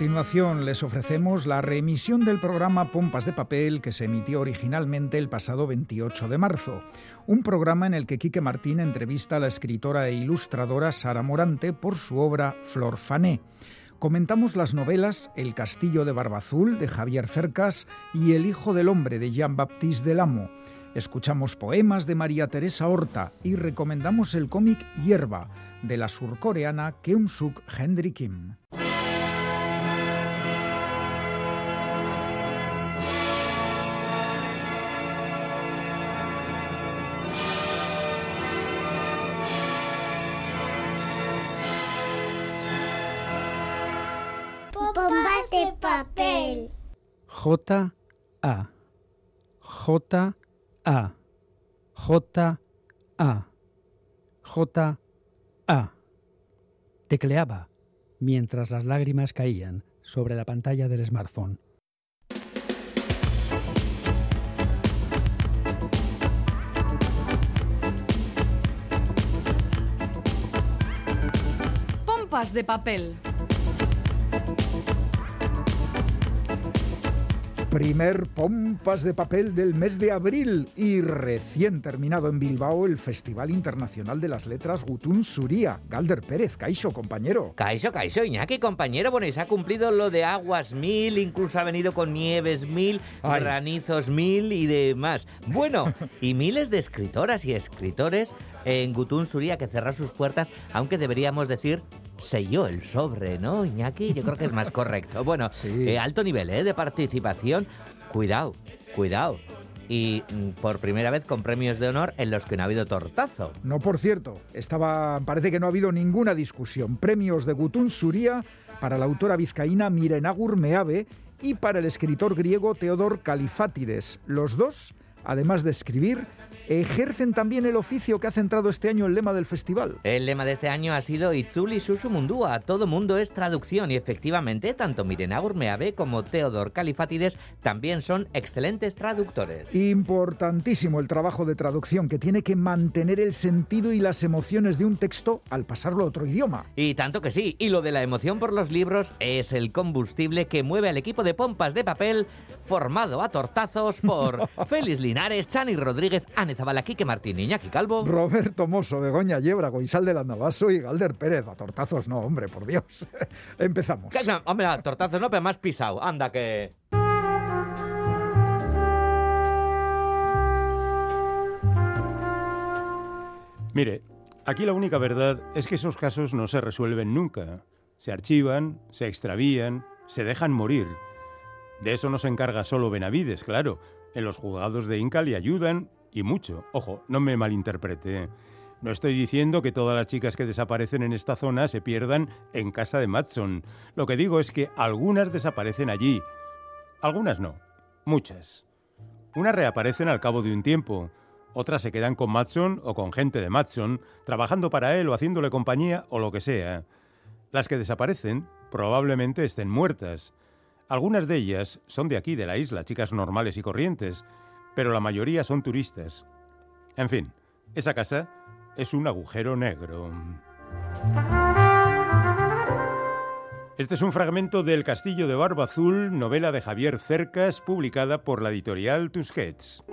Continuación les ofrecemos la reemisión del programa Pompas de Papel que se emitió originalmente el pasado 28 de marzo, un programa en el que Quique Martín entrevista a la escritora e ilustradora Sara Morante por su obra Flor Fané. Comentamos las novelas El Castillo de Barbazul de Javier Cercas y El Hijo del Hombre de Jean-Baptiste Delamo. Escuchamos poemas de María Teresa Horta y recomendamos el cómic Hierba de la surcoreana Keum-suk Hendry J A J A J A J A Tecleaba mientras las lágrimas caían sobre la pantalla del smartphone. Pompas de papel. Primer pompas de papel del mes de abril y recién terminado en Bilbao el Festival Internacional de las Letras Gutun Suría. Galder Pérez, Caixo, compañero. Caixo, Caixo, Iñaki, compañero. Bueno, y se ha cumplido lo de aguas mil, incluso ha venido con nieves mil, Ay. granizos mil y demás. Bueno, y miles de escritoras y escritores en Gutun Suría que cerrar sus puertas, aunque deberíamos decir selló el sobre, ¿no, Iñaki? Yo creo que es más correcto. Bueno, Sí. eh, alto nivel ¿eh? de participación. Cuidado, cuidado. Y mm, por primera vez con premios de honor en los que no ha habido tortazo. No, por cierto, estaba, parece que no ha habido ninguna discusión. Premios de Gutun Suría para la autora vizcaína Mirenagur Meave y para el escritor griego Teodor Califátides. Los dos, además de escribir, ejercen también el oficio que ha centrado este año el lema del festival. El lema de este año ha sido Itzuli Susu Mundua. Todo mundo es traducción y efectivamente tanto Mirena Urmeave como Teodor Califátides también son excelentes traductores. Importantísimo el trabajo de traducción que tiene que mantener el sentido y las emociones de un texto al pasarlo a otro idioma. Y tanto que sí, y lo de la emoción por los libros es el combustible que mueve al equipo de pompas de papel formado a tortazos por Félix Linares, Chani Rodríguez, Ane Zabala, Quique Martín, Iñaki Calvo. Roberto Mosso, Begoña Yebra, Goizal de Navaso y Galder Pérez. A tortazos no, hombre, por Dios. Empezamos. No, hombre, a tortazos no, pero más pisado. Anda que... Mire, aquí la única verdad es que esos casos no se resuelven nunca. Se archivan, se extravían, se dejan morir. De eso no se encarga solo Benavides, claro. En los juzgados de Inca le ayudan y mucho. Ojo, no me malinterprete. No estoy diciendo que todas las chicas que desaparecen en esta zona se pierdan en casa de Matson. Lo que digo es que algunas desaparecen allí. Algunas no, muchas. Unas reaparecen al cabo de un tiempo, otras se quedan con Matson o con gente de Matson, trabajando para él o haciéndole compañía o lo que sea. Las que desaparecen probablemente estén muertas. Algunas de ellas son de aquí, de la isla, chicas normales y corrientes, pero la mayoría son turistas. En fin, esa casa es un agujero negro. Este es un fragmento del Castillo de Barba Azul, novela de Javier Cercas, publicada por la editorial Tusquets.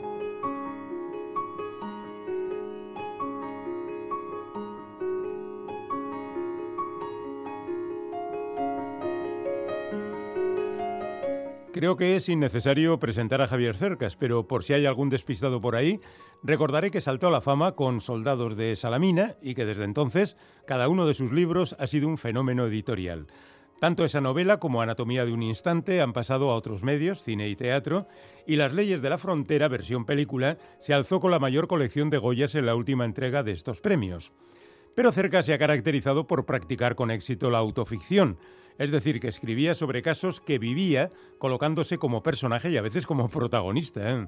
Creo que es innecesario presentar a Javier Cercas, pero por si hay algún despistado por ahí, recordaré que saltó a la fama con Soldados de Salamina y que desde entonces cada uno de sus libros ha sido un fenómeno editorial. Tanto esa novela como Anatomía de un Instante han pasado a otros medios, cine y teatro, y Las leyes de la frontera, versión película, se alzó con la mayor colección de Goyas en la última entrega de estos premios. Pero Cerca se ha caracterizado por practicar con éxito la autoficción, es decir, que escribía sobre casos que vivía colocándose como personaje y a veces como protagonista. ¿eh?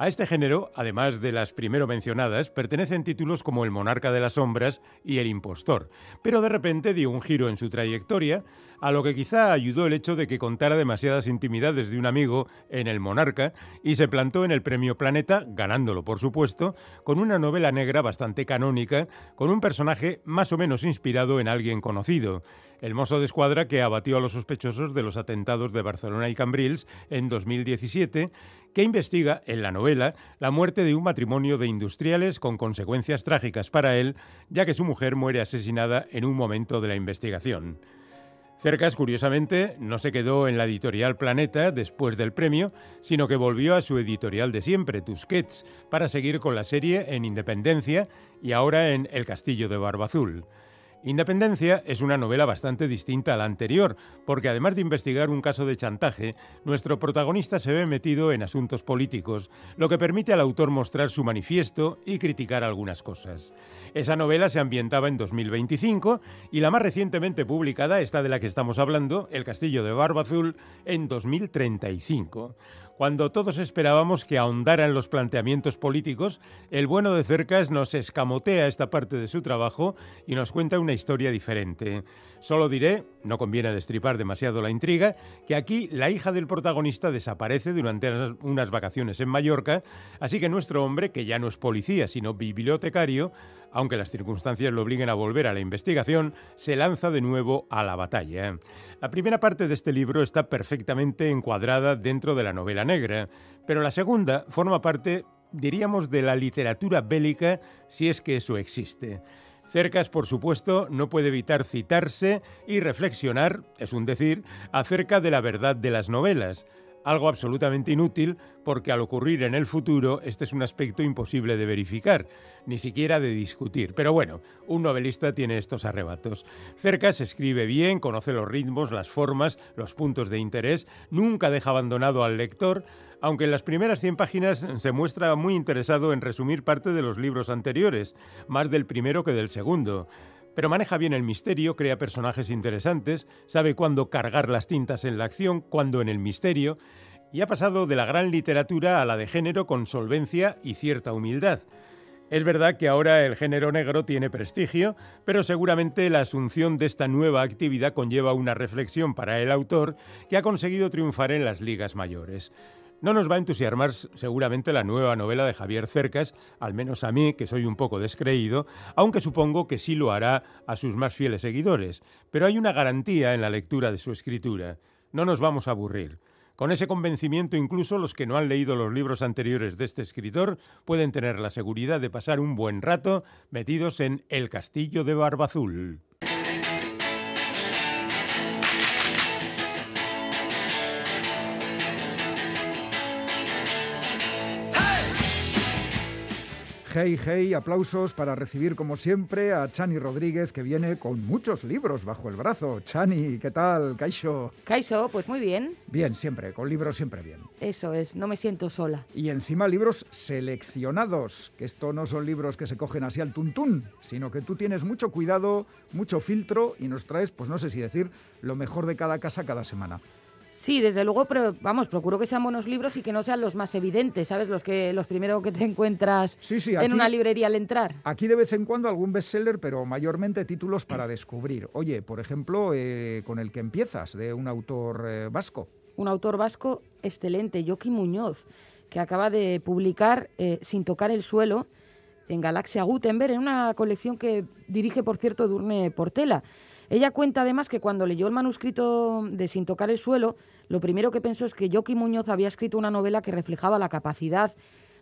A este género, además de las primero mencionadas, pertenecen títulos como El monarca de las sombras y El impostor. Pero de repente dio un giro en su trayectoria, a lo que quizá ayudó el hecho de que contara demasiadas intimidades de un amigo en El Monarca y se plantó en el Premio Planeta, ganándolo por supuesto, con una novela negra bastante canónica, con un personaje más o menos inspirado en alguien conocido el mozo de escuadra que abatió a los sospechosos de los atentados de Barcelona y Cambrils en 2017, que investiga en la novela la muerte de un matrimonio de industriales con consecuencias trágicas para él, ya que su mujer muere asesinada en un momento de la investigación. Cercas, curiosamente, no se quedó en la editorial Planeta después del premio, sino que volvió a su editorial de siempre, Tusquets, para seguir con la serie en Independencia y ahora en El Castillo de Barbazul. Independencia es una novela bastante distinta a la anterior, porque además de investigar un caso de chantaje, nuestro protagonista se ve metido en asuntos políticos, lo que permite al autor mostrar su manifiesto y criticar algunas cosas. Esa novela se ambientaba en 2025 y la más recientemente publicada, esta de la que estamos hablando, El Castillo de Barba Azul, en 2035. Cuando todos esperábamos que ahondaran los planteamientos políticos, el bueno de Cercas nos escamotea esta parte de su trabajo y nos cuenta una historia diferente. Solo diré, no conviene destripar demasiado la intriga, que aquí la hija del protagonista desaparece durante unas vacaciones en Mallorca, así que nuestro hombre, que ya no es policía, sino bibliotecario, aunque las circunstancias lo obliguen a volver a la investigación, se lanza de nuevo a la batalla. La primera parte de este libro está perfectamente encuadrada dentro de la novela negra, pero la segunda forma parte, diríamos, de la literatura bélica, si es que eso existe. Cercas, por supuesto, no puede evitar citarse y reflexionar, es un decir, acerca de la verdad de las novelas, algo absolutamente inútil porque al ocurrir en el futuro este es un aspecto imposible de verificar, ni siquiera de discutir. Pero bueno, un novelista tiene estos arrebatos. Cercas escribe bien, conoce los ritmos, las formas, los puntos de interés, nunca deja abandonado al lector, aunque en las primeras 100 páginas se muestra muy interesado en resumir parte de los libros anteriores, más del primero que del segundo. Pero maneja bien el misterio, crea personajes interesantes, sabe cuándo cargar las tintas en la acción, cuándo en el misterio, y ha pasado de la gran literatura a la de género con solvencia y cierta humildad. Es verdad que ahora el género negro tiene prestigio, pero seguramente la asunción de esta nueva actividad conlleva una reflexión para el autor que ha conseguido triunfar en las ligas mayores. No nos va a entusiasmar seguramente la nueva novela de Javier Cercas, al menos a mí, que soy un poco descreído, aunque supongo que sí lo hará a sus más fieles seguidores. Pero hay una garantía en la lectura de su escritura. No nos vamos a aburrir. Con ese convencimiento incluso los que no han leído los libros anteriores de este escritor pueden tener la seguridad de pasar un buen rato metidos en El Castillo de Barbazul. Hey, hey, aplausos para recibir como siempre a Chani Rodríguez que viene con muchos libros bajo el brazo. Chani, ¿qué tal? Kaisho. Kaisho, pues muy bien. Bien, siempre, con libros siempre bien. Eso es, no me siento sola. Y encima libros seleccionados, que esto no son libros que se cogen así al tuntún, sino que tú tienes mucho cuidado, mucho filtro y nos traes, pues no sé si decir, lo mejor de cada casa cada semana. Sí, desde luego, pero vamos, procuro que sean buenos libros y que no sean los más evidentes, ¿sabes? Los que los primeros que te encuentras en una librería al entrar. Aquí de vez en cuando algún bestseller, pero mayormente títulos para descubrir. Oye, por ejemplo, eh, con el que empiezas, de un autor eh, vasco. Un autor vasco excelente, Joaquín Muñoz, que acaba de publicar eh, Sin tocar el suelo en Galaxia Gutenberg, en una colección que dirige, por cierto, Durne Portela. Ella cuenta además que cuando leyó el manuscrito de Sin tocar el suelo, lo primero que pensó es que Joaquín Muñoz había escrito una novela que reflejaba la capacidad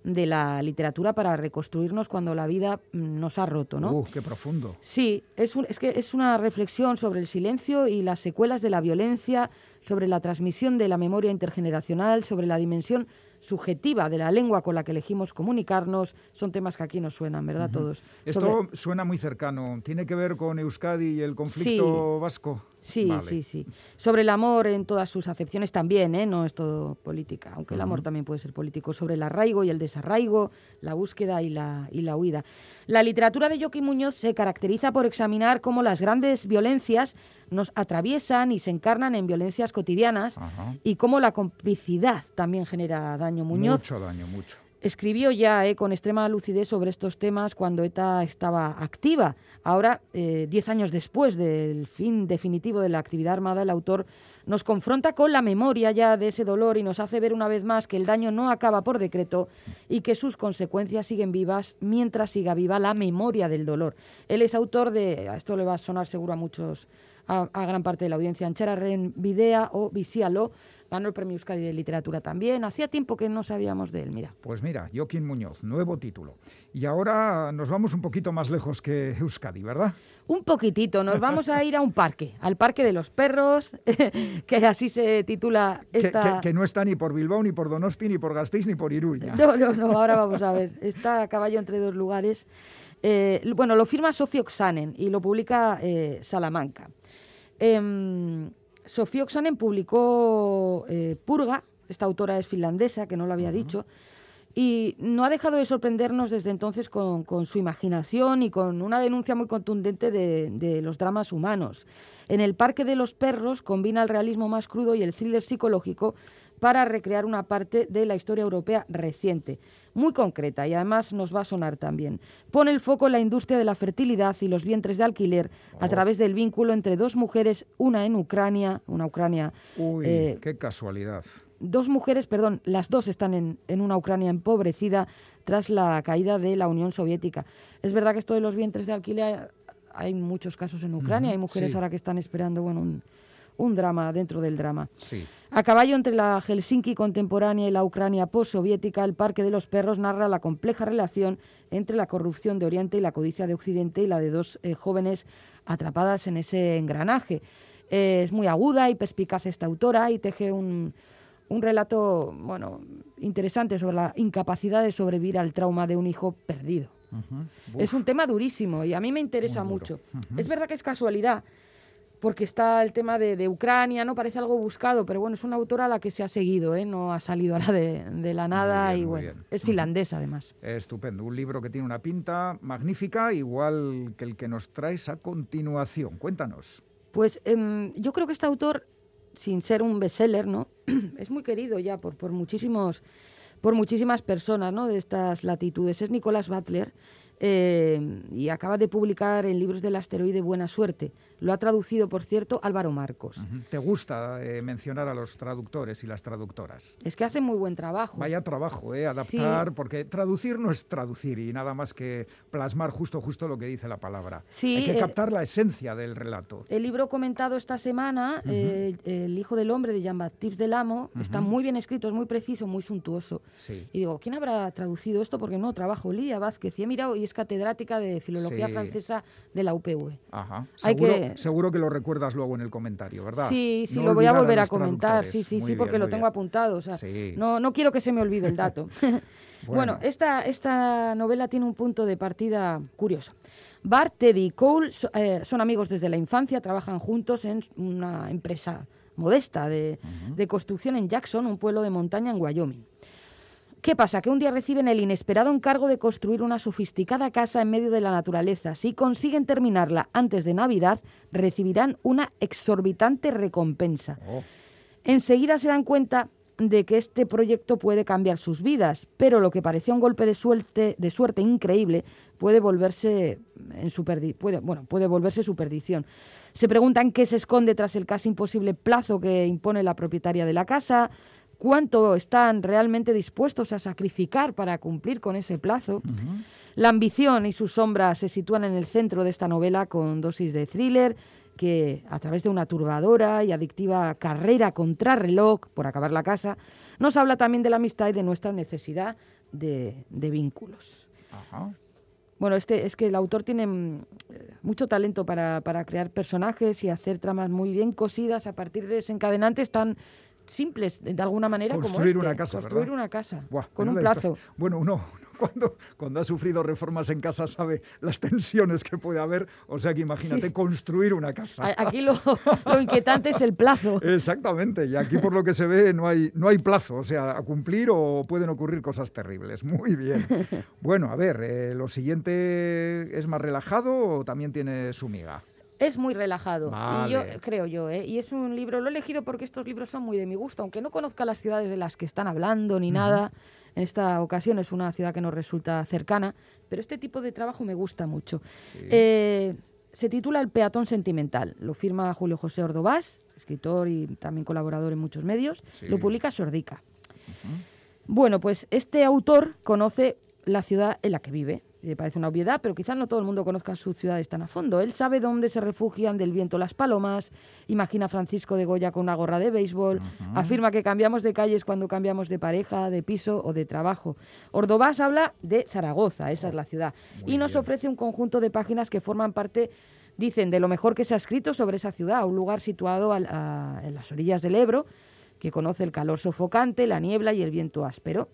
de la literatura para reconstruirnos cuando la vida mm, nos ha roto, ¿no? Uf, qué profundo. Sí, es, es que es una reflexión sobre el silencio y las secuelas de la violencia, sobre la transmisión de la memoria intergeneracional, sobre la dimensión subjetiva de la lengua con la que elegimos comunicarnos, son temas que aquí nos suenan, ¿verdad? Todos. Esto suena muy cercano. ¿Tiene que ver con Euskadi y el conflicto vasco? Sí, sí, sí. Sobre el amor en todas sus acepciones también, ¿eh? no es todo política, aunque el amor también puede ser político. Sobre el arraigo y el desarraigo, la búsqueda y la, y la huida. La literatura de Joaquín Muñoz se caracteriza por examinar cómo las grandes violencias nos atraviesan y se encarnan en violencias cotidianas y cómo la complicidad también genera daño. Muñoz mucho daño, mucho. Escribió ya eh, con extrema lucidez sobre estos temas cuando ETA estaba activa. Ahora, eh, diez años después del fin definitivo de la actividad armada, el autor nos confronta con la memoria ya de ese dolor y nos hace ver una vez más que el daño no acaba por decreto y que sus consecuencias siguen vivas mientras siga viva la memoria del dolor. Él es autor de, esto le va a sonar seguro a muchos, a, a gran parte de la audiencia, Anchera Ren Videa o Visialo, ganó el premio Euskadi de Literatura también. Hacía tiempo que no sabíamos de él, mira. Pues mira, Joaquín Muñoz, nuevo título. Y ahora nos vamos un poquito más lejos que Euskadi, ¿verdad? Un poquitito, nos vamos a ir a un parque, al Parque de los Perros, que así se titula esta... Que, que, que, no está ni por Bilbao, ni por Donosti, ni por Gasteiz, ni por Iruña. No, no, no, ahora vamos a ver. Está a caballo entre dos lugares. Eh, bueno, lo firma Sofía Oxanen y lo publica eh, Salamanca. Eh, Sofía Oxanen publicó eh, Purga, esta autora es finlandesa, que no lo había uh -huh. dicho, y no ha dejado de sorprendernos desde entonces con, con su imaginación y con una denuncia muy contundente de, de, los dramas humanos. En el Parque de los Perros combina el realismo más crudo y el thriller psicológico para recrear una parte de la historia europea reciente, muy concreta y además nos va a sonar también. Pone el foco en la industria de la fertilidad y los vientres de alquiler oh. a través del vínculo entre dos mujeres, una en Ucrania, una Ucrania... Uy, eh, qué casualidad. Dos mujeres, perdón, las dos están en, en una Ucrania empobrecida tras la caída de la Unión Soviética. Es verdad que esto de los vientres de alquiler hay muchos casos en Ucrania, uh -huh, hay mujeres sí. ahora que están esperando, bueno, un, un drama dentro del drama. Sí. A caballo entre la Helsinki contemporánea y la Ucrania postsoviética, el Parque de los Perros narra la compleja relación entre la corrupción de Oriente y la codicia de Occidente y la de dos eh, jóvenes atrapadas en ese engranaje. Eh, es muy aguda y perspicaz esta autora y teje un, un relato bueno, interesante sobre la incapacidad de sobrevivir al trauma de un hijo perdido. Uh -huh. Es un tema durísimo y a mí me interesa mucho. Uh -huh. Es verdad que es casualidad porque está el tema de, de, Ucrania, ¿no? Parece algo buscado, pero bueno, es una autora a la que se ha seguido, ¿eh? No ha salido ahora de, de la nada bien, y bueno, bien. es finlandesa además. Estupendo, un libro que tiene una pinta magnífica, igual que el que nos traes a continuación. Cuéntanos. Pues eh, yo creo que este autor, sin ser un bestseller, ¿no? es muy querido ya por, por muchísimos por muchísimas personas ¿no? de estas latitudes. Es Nicolás Butler eh, y acaba de publicar en Libros del Asteroide Buena Suerte. Lo ha traducido, por cierto, Álvaro Marcos. Uh -huh. ¿Te gusta eh, mencionar a los traductores y las traductoras? Es que hacen muy buen trabajo. Vaya trabajo, ¿eh? Adaptar, sí. porque traducir no es traducir y nada más que plasmar justo justo lo que dice la palabra. Sí, Hay que eh, captar la esencia del relato. El libro comentado esta semana, uh -huh. El Hijo del Hombre de Jean-Baptiste Delamo, uh -huh. está muy bien escrito, es muy preciso, muy suntuoso. Sí. Y digo, ¿quién habrá traducido esto? Porque no, trabajo Lía Vázquez. Y he mirado y es catedrática de Filología sí. Francesa de la UPV. Ajá. Seguro, que... seguro que lo recuerdas luego en el comentario, ¿verdad? Sí, sí, no lo voy a volver a, a comentar. Sí, sí, muy sí, porque lo tengo bien. apuntado. O sea, sí. no, no quiero que se me olvide el dato. bueno, bueno esta, esta novela tiene un punto de partida curioso. Bart, Teddy y Cole eh, son amigos desde la infancia, trabajan juntos en una empresa modesta de, uh -huh. de construcción en Jackson, un pueblo de montaña en Wyoming. ¿Qué pasa? Que un día reciben el inesperado encargo de construir una sofisticada casa en medio de la naturaleza. Si consiguen terminarla antes de Navidad, recibirán una exorbitante recompensa. Oh. Enseguida se dan cuenta de que este proyecto puede cambiar sus vidas, pero lo que parecía un golpe de suerte, de suerte increíble puede volverse en su puede, bueno, puede volverse su perdición. Se preguntan qué se esconde tras el casi imposible plazo que impone la propietaria de la casa, cuánto están realmente dispuestos a sacrificar para cumplir con ese plazo. Uh -huh. La ambición y sus sombras se sitúan en el centro de esta novela con dosis de thriller que, a través de una turbadora y adictiva carrera contra reloj por acabar la casa, nos habla también de la amistad y de nuestra necesidad de, de vínculos. Ajá. Bueno, este, es que el autor tiene mm, mucho talento para, para crear personajes y hacer tramas muy bien cosidas a partir de desencadenantes tan simples de alguna manera construir como este. una casa construir ¿verdad? una casa Buah, con un plazo. bueno uno cuando, cuando ha sufrido reformas en casa sabe las tensiones que puede haber. O sea que imagínate sí. construir una casa. Aquí lo, lo, inquietante es el plazo. Exactamente y aquí por lo que se ve no hay no hay plazo o sea a cumplir o pueden ocurrir cosas terribles. Muy bien. Bueno a ver eh, lo siguiente es más relajado o también tiene su miga es muy relajado, vale. y yo creo yo, ¿eh? y es un libro, lo he elegido porque estos libros son muy de mi gusto, aunque no conozca las ciudades de las que están hablando ni uh -huh. nada, En esta ocasión es una ciudad que nos resulta cercana, pero este tipo de trabajo me gusta mucho. Eh, se titula El peatón sentimental. Lo firma Julio José Ordovás, escritor y también colaborador en muchos medios. Sí. Lo publica Sordica. Bueno, pues este autor conoce la ciudad en la que vive. Le parece una obviedad, pero quizás no todo el mundo conozca sus ciudades tan a fondo. Él sabe dónde se refugian del viento las palomas, imagina a Francisco de Goya con una gorra de béisbol, afirma que cambiamos de calles cuando cambiamos de pareja, de piso o de trabajo. Ordovás habla de Zaragoza, esa es la ciudad, Muy y nos bien. ofrece un conjunto de páginas que forman parte, dicen, de lo mejor que se ha escrito sobre esa ciudad, un lugar situado a- en las orillas del Ebro, que conoce el calor sofocante, la niebla y el viento áspero.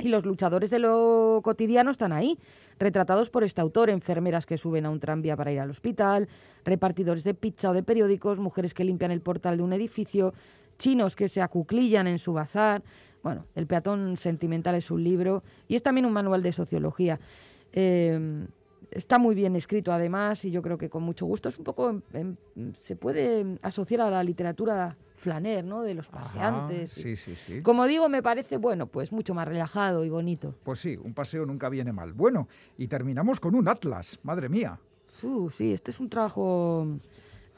Y los luchadores de lo cotidiano están ahí, retratados por este autor, enfermeras que suben a un tranvía para ir al hospital, repartidores de pizza o de periódicos, mujeres que limpian el portal de un edificio, chinos que se acuclillan en su bazar. Bueno, El peatón sentimental es un libro y es también un manual de sociología. Eh, está muy bien escrito además y yo creo que con mucho gusto es un poco em, em, se puede asociar a la literatura flaner, ¿no? De los Ajá, paseantes. sí, sí, sí. Como digo, me parece, bueno, pues mucho más relajado y bonito. Pues sí, un paseo nunca viene mal. Bueno, y terminamos con un atlas, madre mía. Uh, sí, este es un trabajo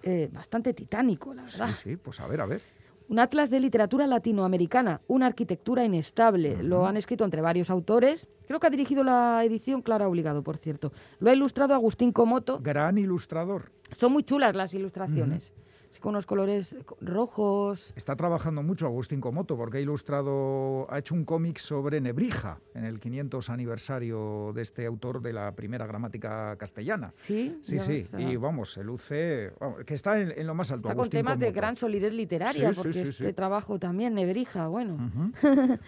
eh, bastante titánico, la verdad. Sí, sí, pues a ver, a ver. Un atlas de literatura latinoamericana, una arquitectura inestable. Lo han escrito entre varios autores. Creo que ha dirigido la edición Clara Obligado, por cierto. Lo ha ilustrado Agustín Comoto. Gran ilustrador. Son muy chulas las ilustraciones. Con unos colores co- rojos. Está trabajando mucho Agustín Comoto porque ha ilustrado, ha hecho un cómic sobre Nebrija en el 500 aniversario de este autor de la primera gramática castellana. Sí, Sí, sí, está. y vamos, se luce, vamos, que está en, en lo más alto. Está con temas de gran solidez literaria, Sí, porque sí, este trabajo también, Nebrija, bueno.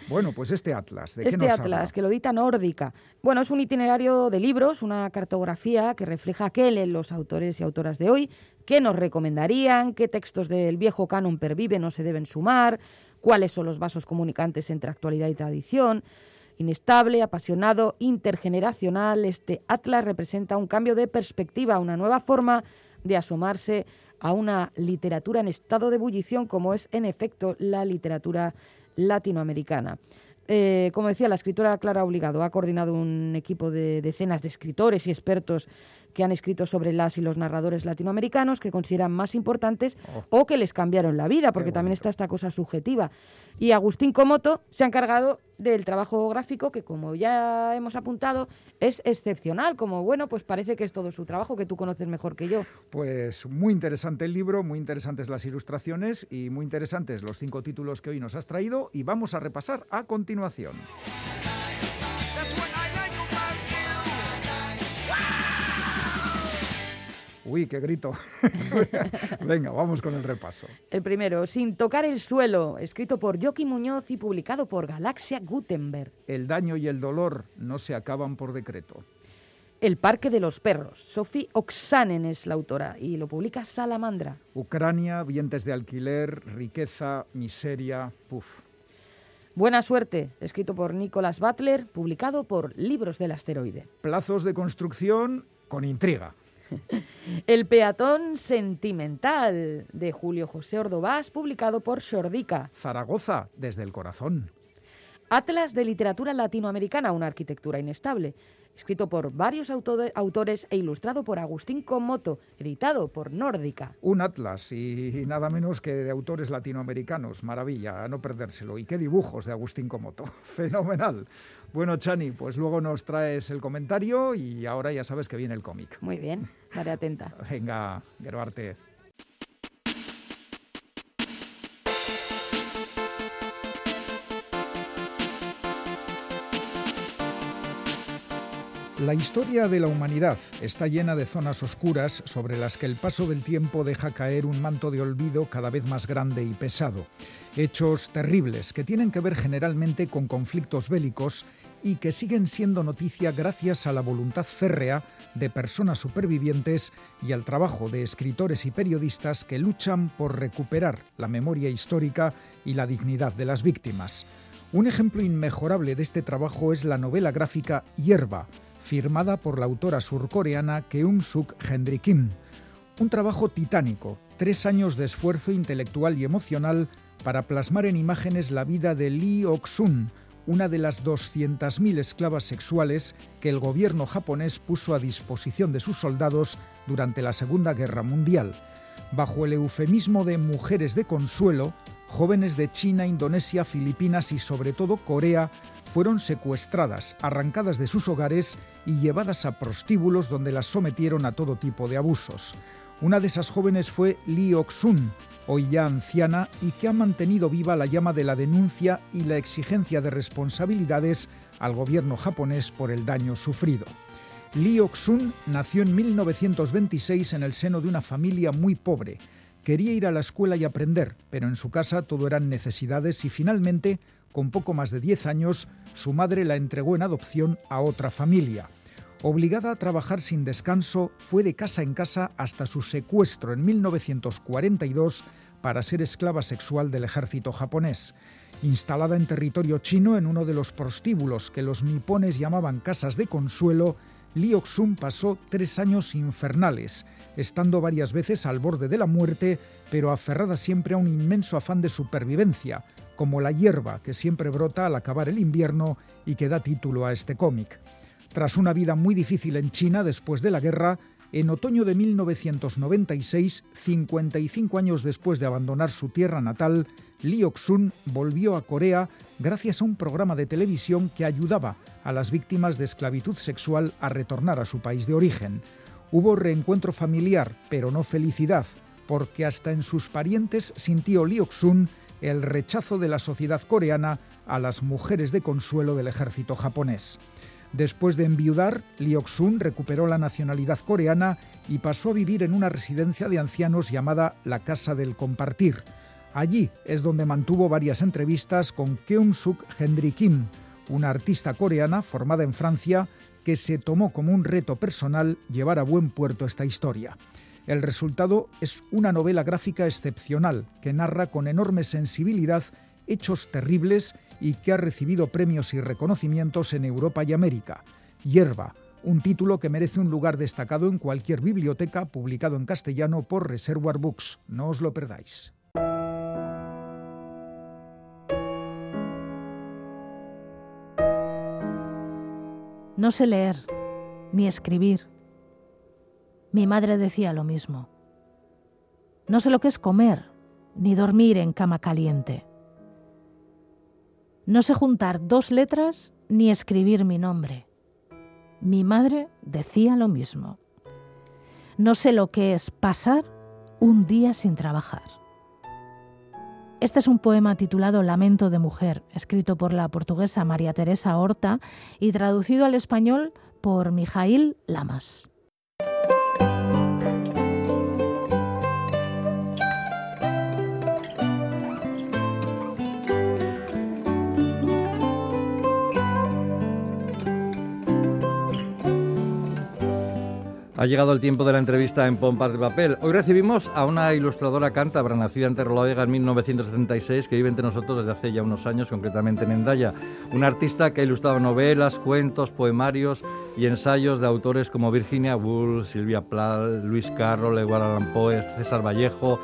Bueno, pues este atlas, ¿de qué Este nos atlas, habla? que lo edita Nórdica. Bueno, es un itinerario de libros, una cartografía que refleja qué leen los autores y autoras de hoy, qué nos recomendarían, qué textos del viejo canon perviven o se deben sumar, cuáles son los vasos comunicantes entre actualidad y tradición. Inestable, apasionado, intergeneracional, este atlas representa un cambio de perspectiva, una nueva forma de asomarse a una literatura en estado de ebullición como es en efecto la literatura latinoamericana. Eh, como decía, la escritora Clara Obligado ha coordinado un equipo de decenas de escritores y expertos que han escrito sobre las y los narradores latinoamericanos que consideran más importantes o que les cambiaron la vida, porque también está esta cosa subjetiva. Y Agustín Comoto se ha encargado del trabajo gráfico que, como ya hemos apuntado, es excepcional. Como, bueno, pues parece que es todo su trabajo, que tú conoces mejor que yo. Pues muy interesante el libro, muy interesantes las ilustraciones y muy interesantes los cinco títulos que hoy nos has traído y vamos a repasar a continuación. Uy, qué grito. Venga, vamos con el repaso. El primero, Sin tocar el suelo, escrito por Joaquín Muñoz y publicado por Galaxia Gutenberg. El daño y el dolor no se acaban por decreto. El Parque de los Perros, Sophie Oksanen es la autora y lo publica Salamandra. Ucrania, vientres de alquiler, riqueza, miseria, puf. Buena suerte, escrito por Nicholas Butler, publicado por Libros del Asteroide. Plazos de construcción con intriga. El peatón sentimental, de Julio José Ordovás, publicado por Sordica. Zaragoza, desde el corazón. Atlas de Literatura Latinoamericana, una arquitectura inestable, escrito por varios autores e ilustrado por Agustín Comoto, editado por Nórdica. Un atlas y nada menos que de autores latinoamericanos. Maravilla, a no perdérselo. Y qué dibujos de Agustín Comoto. Fenomenal. Bueno, Chani, pues luego nos traes el comentario y ahora ya sabes que viene el cómic. Muy bien, estaré atenta. Venga, Gerbarte. La historia de la humanidad está llena de zonas oscuras sobre las que el paso del tiempo deja caer un manto de olvido cada vez más grande y pesado. Hechos terribles que tienen que ver generalmente con conflictos bélicos y que siguen siendo noticia gracias a la voluntad férrea de personas supervivientes y al trabajo de escritores y periodistas que luchan por recuperar la memoria histórica y la dignidad de las víctimas. Un ejemplo inmejorable de este trabajo es la novela gráfica Hierba, firmada por la autora surcoreana Keum Suk Hendry Kim. Un trabajo titánico, tres años de esfuerzo intelectual y emocional para plasmar en imágenes la vida de Lee Ok-sun, una de las 200.000 esclavas sexuales que el gobierno japonés puso a disposición de sus soldados durante la Segunda Guerra Mundial. Bajo el eufemismo de mujeres de consuelo, jóvenes de China, Indonesia, Filipinas y sobre todo Corea fueron secuestradas, arrancadas de sus hogares y llevadas a prostíbulos donde las sometieron a todo tipo de abusos. Una de esas jóvenes fue Lee Ok-sun, hoy ya anciana y que ha mantenido viva la llama de la denuncia y la exigencia de responsabilidades al gobierno japonés por el daño sufrido. Lee Ok-sun nació en 1926 en el seno de una familia muy pobre. Quería ir a la escuela y aprender, pero en su casa todo eran necesidades y finalmente, con poco más de 10 años, su madre la entregó en adopción a otra familia. Obligada a trabajar sin descanso, fue de casa en casa hasta su secuestro en 1942 para ser esclava sexual del ejército japonés. Instalada en territorio chino en uno de los prostíbulos que los nipones llamaban casas de consuelo, Lee Ok-sun pasó tres años infernales, estando varias veces al borde de la muerte, pero aferrada siempre a un inmenso afán de supervivencia, como la hierba que siempre brota al acabar el invierno y que da título a este cómic. Tras una vida muy difícil en China después de la guerra, en otoño de 1996, 55 años después de abandonar su tierra natal, Lee Ok-sun volvió a Corea gracias a un programa de televisión que ayudaba a las víctimas de esclavitud sexual a retornar a su país de origen. Hubo reencuentro familiar, pero no felicidad, porque hasta en sus parientes sintió Lee Ok-sun el rechazo de la sociedad coreana a las mujeres de consuelo del ejército japonés. Después de enviudar, Lee Ok-sun recuperó la nacionalidad coreana y pasó a vivir en una residencia de ancianos llamada la Casa del Compartir. Allí es donde mantuvo varias entrevistas con Keum-suk Hendry Kim, una artista coreana formada en Francia que se tomó como un reto personal llevar a buen puerto esta historia. El resultado es una novela gráfica excepcional que narra con enorme sensibilidad hechos terribles y que ha recibido premios y reconocimientos en Europa y América. Hierba, un título que merece un lugar destacado en cualquier biblioteca publicado en castellano por Reservoir Books. No os lo perdáis. No sé leer ni escribir. Mi madre decía lo mismo. No sé lo que es comer ni dormir en cama caliente. No sé juntar dos letras ni escribir mi nombre. Mi madre decía lo mismo. No sé lo que es pasar un día sin trabajar. Este es un poema titulado Lamento de Mujer, escrito por la portuguesa María Teresa Horta y traducido al español por Mijail Lamas. Ha llegado el tiempo de la entrevista en Pompas de Papel. Hoy recibimos a una ilustradora cántabra nacida en Terloega en 1976 que vive entre nosotros desde hace ya unos años, concretamente en Endaya. Una artista que ha ilustrado novelas, cuentos, poemarios y ensayos de autores como Virginia Woolf, Silvia Plath, Luis Carroll, Edward Allan Poe, César Vallejo,